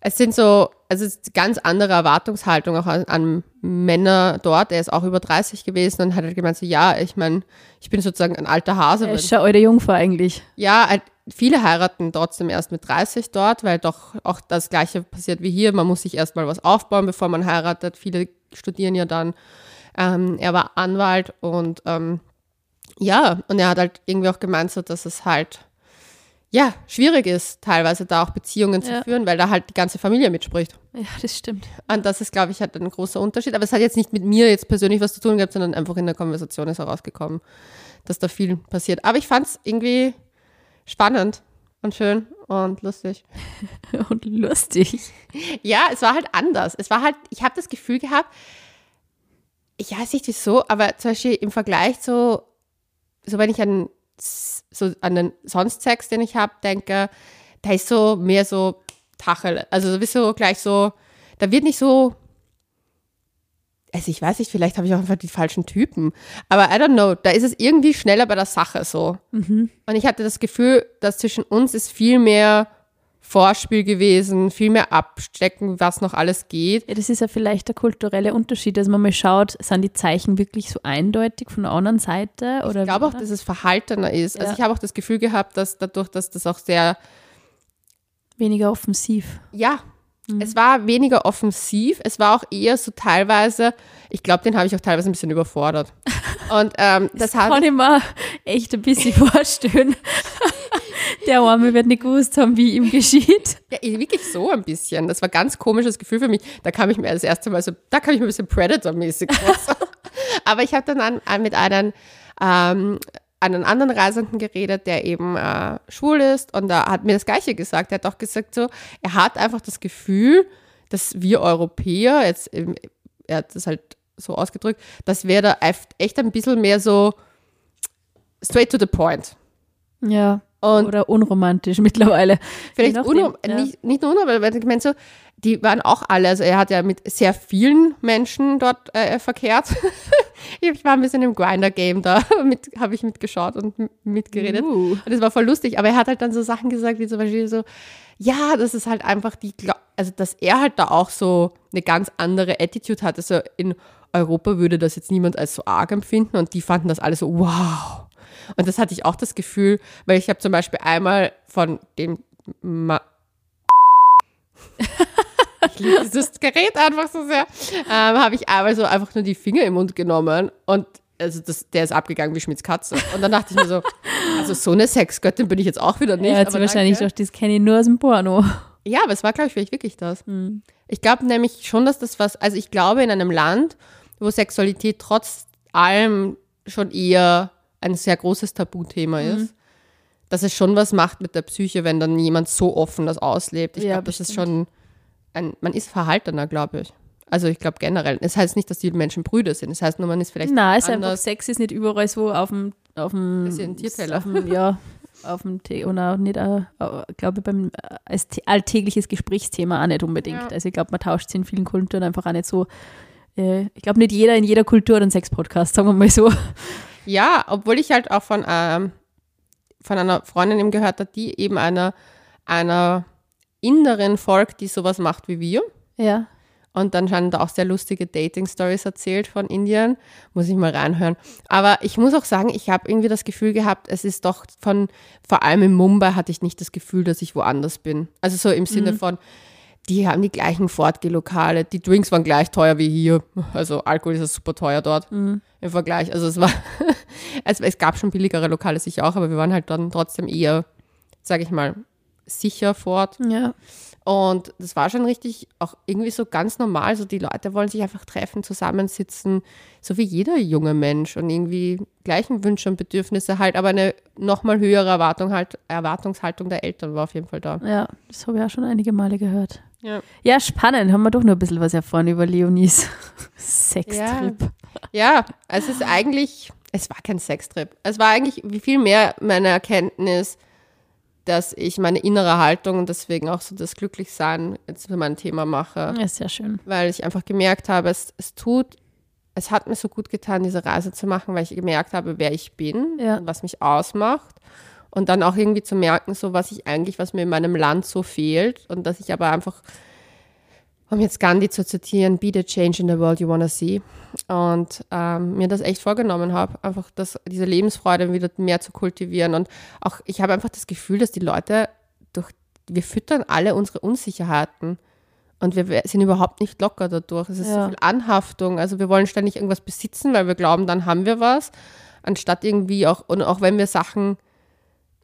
[SPEAKER 1] es sind so, also es ist ganz andere Erwartungshaltung auch an, an Männer dort. Er ist auch über 30 gewesen und hat halt gemeint, so, ja, ich meine, ich bin sozusagen ein alter Hase.
[SPEAKER 2] Er ist schon alte Jungfer eigentlich.
[SPEAKER 1] ja, halt, viele heiraten trotzdem erst mit 30 dort, weil doch auch das Gleiche passiert wie hier. Man muss sich erstmal was aufbauen, bevor man heiratet. Viele studieren ja dann. Ähm, er war Anwalt und ähm, ja, und er hat halt irgendwie auch gemeint, so, dass es halt ja schwierig ist, teilweise da auch Beziehungen zu
[SPEAKER 2] Ja.
[SPEAKER 1] führen, weil da halt die ganze Familie mitspricht.
[SPEAKER 2] Ja, das stimmt.
[SPEAKER 1] Und das ist, glaube ich, halt ein großer Unterschied. Aber es hat jetzt nicht mit mir jetzt persönlich was zu tun gehabt, sondern einfach in der Konversation ist herausgekommen, dass da viel passiert. Aber ich fand es irgendwie spannend und schön und lustig.
[SPEAKER 2] Und lustig.
[SPEAKER 1] Ja, es war halt anders. Es war halt, ich habe das Gefühl gehabt, ich weiß nicht wieso, aber zum Beispiel im Vergleich so, so wenn ich an, so an den sonst Sex, den ich habe, denke, da ist so mehr so Tachel. Also du bist so gleich so, da wird nicht so, also ich weiß nicht, vielleicht habe ich auch einfach die falschen Typen, aber I don't know, da ist es irgendwie schneller bei der Sache so. Und ich hatte das Gefühl, dass zwischen uns ist viel mehr Vorspiel gewesen, viel mehr abstecken, was noch alles geht.
[SPEAKER 2] Ja, das ist ja vielleicht der kulturelle Unterschied, dass man mal schaut, sind die Zeichen wirklich so eindeutig von der anderen Seite? Oder
[SPEAKER 1] Ich glaube auch, dass es verhaltener ist. Also
[SPEAKER 2] Ja.
[SPEAKER 1] ich habe auch das Gefühl gehabt, dass dadurch, dass das auch sehr
[SPEAKER 2] Weniger offensiv.
[SPEAKER 1] Ja, es war weniger offensiv. Es war auch eher so teilweise, ich glaube, den habe ich auch teilweise ein bisschen überfordert. Und ähm, das
[SPEAKER 2] Kann
[SPEAKER 1] hat
[SPEAKER 2] ich mir echt ein bisschen vorstellen. Der Arme wird nicht gewusst haben, wie ihm geschieht.
[SPEAKER 1] ja, eh, wirklich so ein bisschen. Das war ein ganz komisches Gefühl für mich. Da kam ich mir das erste Mal so, da kam ich mir ein bisschen Predator-mäßig vor. Aber ich habe dann an, an mit einem, ähm, einen anderen Reisenden geredet, der eben äh, schwul ist und da hat mir das Gleiche gesagt. Er hat auch gesagt so, er hat einfach das Gefühl, dass wir Europäer, jetzt, er hat das halt so ausgedrückt, dass wir da echt ein bisschen mehr so straight to the point.
[SPEAKER 2] Ja.
[SPEAKER 1] Und
[SPEAKER 2] Oder unromantisch mittlerweile.
[SPEAKER 1] Vielleicht unrum,
[SPEAKER 2] ja.
[SPEAKER 1] nicht, nicht nur unrum, aber ich meine so, die waren auch alle, also er hat ja mit sehr vielen Menschen dort äh, verkehrt. ich war ein bisschen im Grinder-Game da, habe ich mitgeschaut und mitgeredet.
[SPEAKER 2] Uh.
[SPEAKER 1] Und das war voll lustig, aber er hat halt dann so Sachen gesagt, wie zum Beispiel so, ja, das ist halt einfach die, also dass er halt da auch so eine ganz andere Attitude hat. Also in Europa würde das jetzt niemand als so arg empfinden und die fanden das alle so, wow. Und das hatte ich auch das Gefühl, weil ich habe zum Beispiel einmal von dem Ma ich liebe dieses Gerät einfach so sehr, ähm, habe ich einmal so einfach nur die Finger im Mund genommen und also das, der ist abgegangen wie Schmitz Katze. Und dann dachte ich mir so, also so eine Sexgöttin bin ich jetzt auch wieder nicht.
[SPEAKER 2] Hat
[SPEAKER 1] aber
[SPEAKER 2] wahrscheinlich
[SPEAKER 1] danke.
[SPEAKER 2] doch, das kenne ich nur aus dem Porno.
[SPEAKER 1] Ja, aber es war, glaube ich, vielleicht wirklich das. Ich glaube nämlich schon, dass das was, also ich glaube in einem Land, wo Sexualität trotz allem schon eher ein sehr großes Tabuthema ist, dass es schon was macht mit der Psyche, wenn dann jemand so offen das auslebt. Ich
[SPEAKER 2] Ja,
[SPEAKER 1] glaube, das ist schon, ein, man ist verhaltener, glaube ich. Also ich glaube generell. Es heißt nicht, dass die Menschen Brüder sind. Es heißt nur, man ist vielleicht
[SPEAKER 2] Nein, es ist einfach. Sex ist nicht überall so auf dem, auf dem,
[SPEAKER 1] Ist ja ein Tierteller.
[SPEAKER 2] auf dem ja, auf dem, The- und auch nicht, äh, glaube ich, beim, äh, als alltägliches Gesprächsthema auch nicht unbedingt.
[SPEAKER 1] Ja.
[SPEAKER 2] Also ich glaube, man tauscht sich in vielen Kulturen einfach auch nicht so, äh, ich glaube, nicht jeder in jeder Kultur hat einen Sex-Podcast, sagen wir mal so.
[SPEAKER 1] Ja, obwohl ich halt auch von, ähm, von einer Freundin eben gehört habe, die eben einer, einer Inderin folgt, die sowas macht wie wir.
[SPEAKER 2] Ja.
[SPEAKER 1] Und dann scheinen da auch sehr lustige Dating-Stories erzählt von Indien. Muss ich mal reinhören. Aber ich muss auch sagen, ich habe irgendwie das Gefühl gehabt, es ist doch von, vor allem in Mumbai hatte ich nicht das Gefühl, dass ich woanders bin. Also so im Sinne von, die haben die gleichen Fortgelokale, die Drinks waren gleich teuer wie hier. Also Alkohol ist ja super teuer dort im Vergleich. Also es war, also es gab schon billigere Lokale sicher auch, aber wir waren halt dann trotzdem eher, sage ich mal, sicher fort.
[SPEAKER 2] Ja.
[SPEAKER 1] Und das war schon richtig auch irgendwie so ganz normal. So die Leute wollen sich einfach treffen, zusammensitzen, so wie jeder junge Mensch und irgendwie gleichen Wünsche und Bedürfnisse halt, aber eine nochmal höhere Erwartung halt, Erwartungshaltung der Eltern war auf jeden Fall da.
[SPEAKER 2] Ja, das habe ich auch schon einige Male gehört.
[SPEAKER 1] Ja.
[SPEAKER 2] Ja, spannend. Haben wir doch noch ein bisschen was erfahren über Leonis Sextrip.
[SPEAKER 1] Ja, es ist eigentlich, es war kein Sextrip. Es war eigentlich viel mehr meine Erkenntnis, dass ich meine innere Haltung und deswegen auch so das Glücklichsein jetzt für mein Thema mache.
[SPEAKER 2] Ja, ist sehr schön.
[SPEAKER 1] weil ich einfach gemerkt habe, es, es tut, es hat mir so gut getan, diese Reise zu machen, weil ich gemerkt habe, wer ich bin,
[SPEAKER 2] Ja.
[SPEAKER 1] und was mich ausmacht. Und dann auch irgendwie zu merken, so was ich eigentlich, was mir in meinem Land so fehlt. Und dass ich aber einfach, um jetzt Gandhi zu zitieren, be the change in the world you wanna see. Und ähm, mir das echt vorgenommen habe, einfach das, diese Lebensfreude wieder mehr zu kultivieren. Und auch, ich habe einfach das Gefühl, dass die Leute durch, wir füttern alle unsere Unsicherheiten. Und wir sind überhaupt nicht locker dadurch. Es ist
[SPEAKER 2] Ja.
[SPEAKER 1] so viel Anhaftung. Also wir wollen ständig irgendwas besitzen, weil wir glauben, dann haben wir was. Anstatt irgendwie auch, und auch wenn wir Sachen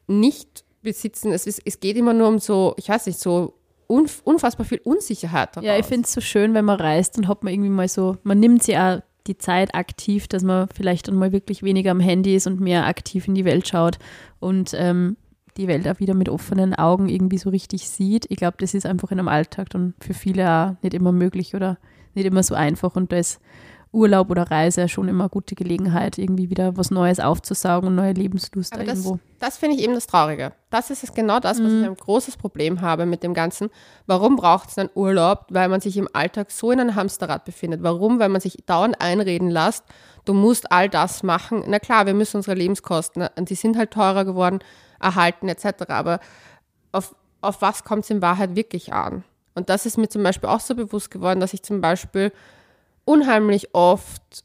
[SPEAKER 1] nicht besitzen, es, ist, es geht immer nur um so, ich weiß nicht, so unf unfassbar viel Unsicherheit. Daraus.
[SPEAKER 2] Ja, ich finde es so schön, wenn man reist und hat man irgendwie mal so, man nimmt sich auch die Zeit aktiv, dass man vielleicht dann mal wirklich weniger am Handy ist und mehr aktiv in die Welt schaut und ähm, die Welt auch wieder mit offenen Augen irgendwie so richtig sieht. Ich glaube, das ist einfach in einem Alltag dann für viele auch nicht immer möglich oder nicht immer so einfach und da ist Urlaub oder Reise schon immer gute Gelegenheit, irgendwie wieder was Neues aufzusaugen und neue Lebenslust
[SPEAKER 1] Aber
[SPEAKER 2] da
[SPEAKER 1] das,
[SPEAKER 2] irgendwo.
[SPEAKER 1] das finde ich eben das Traurige. Das ist es genau das, was
[SPEAKER 2] Mhm.
[SPEAKER 1] ich ein großes Problem habe mit dem Ganzen. Warum braucht es einen Urlaub? Weil man sich im Alltag so in einem Hamsterrad befindet. Warum? Weil man sich dauernd einreden lässt, du musst all das machen. Na klar, wir müssen unsere Lebenskosten, und die sind halt teurer geworden, erhalten etc. Aber auf, auf was kommt es in Wahrheit wirklich an? Und das ist mir zum Beispiel auch so bewusst geworden, dass ich zum Beispiel unheimlich oft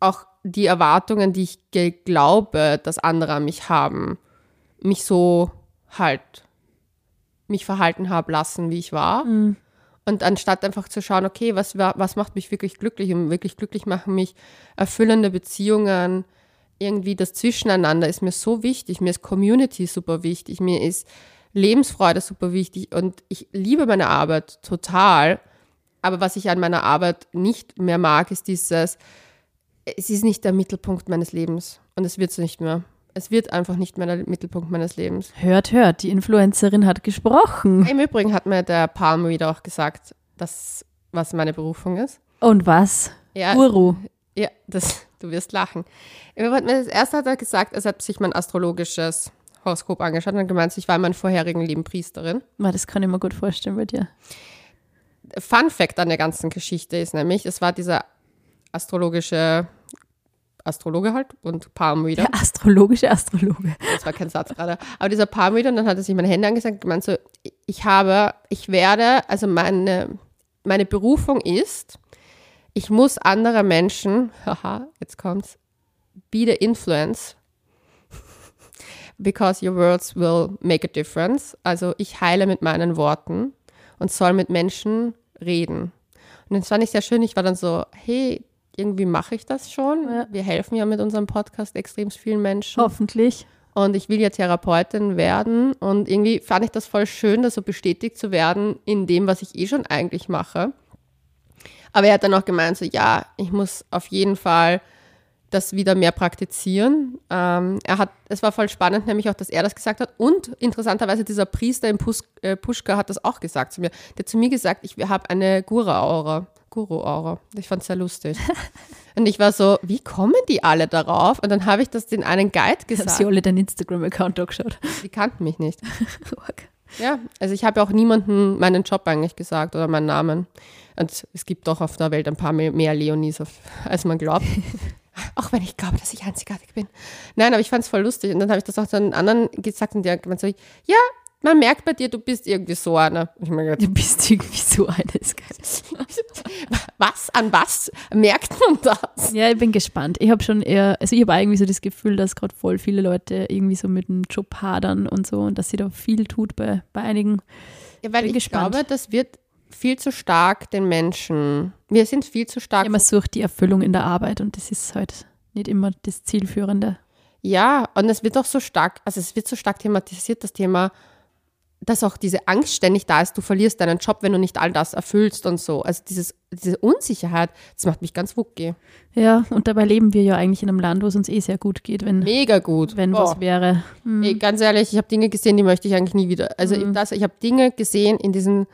[SPEAKER 1] auch die Erwartungen, die ich glaube, dass andere an mich haben, mich so halt mich verhalten habe lassen, wie ich war.
[SPEAKER 2] Mhm.
[SPEAKER 1] Und anstatt einfach zu schauen, okay, was, wa- was macht mich wirklich glücklich? Und wirklich glücklich machen mich erfüllende Beziehungen, irgendwie das Zwischeneinander ist mir so wichtig. Mir ist Community super wichtig. Mir ist Lebensfreude super wichtig. Und ich liebe meine Arbeit total. Aber was ich an meiner Arbeit nicht mehr mag, ist dieses, es ist nicht der Mittelpunkt meines Lebens. Und es wird es nicht mehr. Es wird einfach nicht mehr der Mittelpunkt meines Lebens.
[SPEAKER 2] Hört, hört, die Influencerin hat gesprochen.
[SPEAKER 1] Im Übrigen hat mir der Palm Reader auch gesagt, dass, was meine Berufung ist.
[SPEAKER 2] Und was?
[SPEAKER 1] Ja,
[SPEAKER 2] Guru.
[SPEAKER 1] ja das, du wirst lachen. Das erste hat er gesagt, er hat sich mein astrologisches Horoskop angeschaut und gemeint, ich war in meinem vorherigen Leben Priesterin.
[SPEAKER 2] Das kann ich mir gut vorstellen bei dir.
[SPEAKER 1] Fun Fact an der ganzen Geschichte ist nämlich, es war dieser astrologische Astrologe halt und Palm Reader.
[SPEAKER 2] Der astrologische Astrologe.
[SPEAKER 1] Das war kein Satz gerade. Aber dieser Palm Reader, und dann hat er sich meine Hände angesagt und gemeint so, ich habe, ich werde, also meine, meine Berufung ist, ich muss andere Menschen, haha, jetzt kommt's, be the influence, because your words will make a difference. Also ich heile mit meinen Worten und soll mit Menschen reden. Und das fand ich sehr schön. Ich war dann so, hey, irgendwie mache ich das schon.
[SPEAKER 2] Ja.
[SPEAKER 1] Wir helfen ja mit unserem Podcast extrem vielen Menschen.
[SPEAKER 2] Hoffentlich.
[SPEAKER 1] Und ich will ja Therapeutin werden. Und irgendwie fand ich das voll schön, da so bestätigt zu werden in dem, was ich eh schon eigentlich mache. Aber er hat dann auch gemeint, so ja, ich muss auf jeden Fall das wieder mehr praktizieren. Ähm, er hat, es war voll spannend, nämlich auch, dass er das gesagt hat. Und interessanterweise dieser Priester in Pus, äh, Puschka hat das auch gesagt zu mir. Der hat zu mir gesagt, ich habe eine Gura-Aura. Guru-Aura. Ich fand es sehr lustig. Und ich war so, wie kommen die alle darauf? Und dann habe ich das den einen Guide
[SPEAKER 2] Haben
[SPEAKER 1] gesagt.
[SPEAKER 2] sie alle deinen Instagram-Account angeschaut?
[SPEAKER 1] Die kannten mich nicht. Ja, also ich habe ja auch niemandem meinen Job eigentlich gesagt oder meinen Namen. Und es gibt doch auf der Welt ein paar mehr, Leonis, als man glaubt. auch wenn ich glaube, dass ich einzigartig bin. Nein, aber ich fand es voll lustig. Und dann habe ich das auch zu den anderen gesagt und haben gemeint so, ja, man merkt bei dir, du bist irgendwie so einer. Ich gedacht,
[SPEAKER 2] Du bist irgendwie so eines.
[SPEAKER 1] was, an was merkt man das?
[SPEAKER 2] Ja, ich bin gespannt. Ich habe schon eher, also ich habe irgendwie so das Gefühl, dass gerade voll viele Leute irgendwie so mit dem Job hadern und so und dass sie da viel tut bei, bei einigen.
[SPEAKER 1] Ja, weil
[SPEAKER 2] Bin
[SPEAKER 1] ich
[SPEAKER 2] gespannt.
[SPEAKER 1] glaube, das wird viel zu stark den Menschen, wir sind viel zu stark
[SPEAKER 2] Ja, man sucht die Erfüllung in der Arbeit und das ist halt nicht immer das Zielführende.
[SPEAKER 1] Ja, und es wird auch so stark, also es wird so stark thematisiert, das Thema, dass auch diese Angst ständig da ist, du verlierst deinen Job, wenn du nicht all das erfüllst und so. Also dieses, diese Unsicherheit, das macht mich ganz wucki.
[SPEAKER 2] Ja, und dabei leben wir ja eigentlich in einem Land, wo es uns eh sehr gut geht, wenn,
[SPEAKER 1] Mega gut.
[SPEAKER 2] wenn
[SPEAKER 1] Oh.
[SPEAKER 2] was wäre. Hm.
[SPEAKER 1] Ey, ganz ehrlich, ich habe Dinge gesehen, die möchte ich eigentlich nie wieder. Also ich, das, ich habe Dinge gesehen in diesen,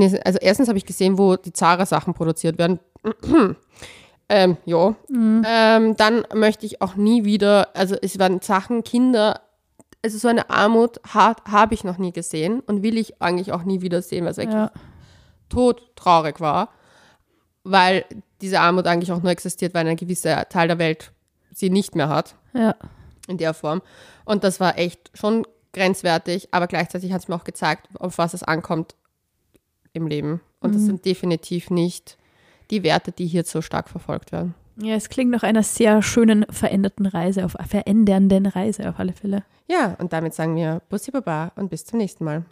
[SPEAKER 1] also erstens habe ich gesehen, wo die Zara-Sachen produziert werden. ähm, ja. Ähm, dann möchte ich auch nie wieder, also es waren Sachen, Kinder, also so eine Armut ha, habe ich noch nie gesehen und will ich eigentlich auch nie wieder sehen, weil es wirklich
[SPEAKER 2] Ja.
[SPEAKER 1] todtraurig war, weil diese Armut eigentlich auch nur existiert, weil ein gewisser Teil der Welt sie nicht mehr hat
[SPEAKER 2] ja.
[SPEAKER 1] in der Form. Und das war echt schon grenzwertig, aber gleichzeitig hat es mir auch gezeigt, auf was es ankommt im Leben. Und das sind definitiv nicht die Werte, die hier so stark verfolgt werden.
[SPEAKER 2] Ja, es klingt nach einer sehr schönen veränderten Reise, auf verändernden Reise auf alle Fälle.
[SPEAKER 1] Ja, und damit sagen wir Bussi Baba und bis zum nächsten Mal.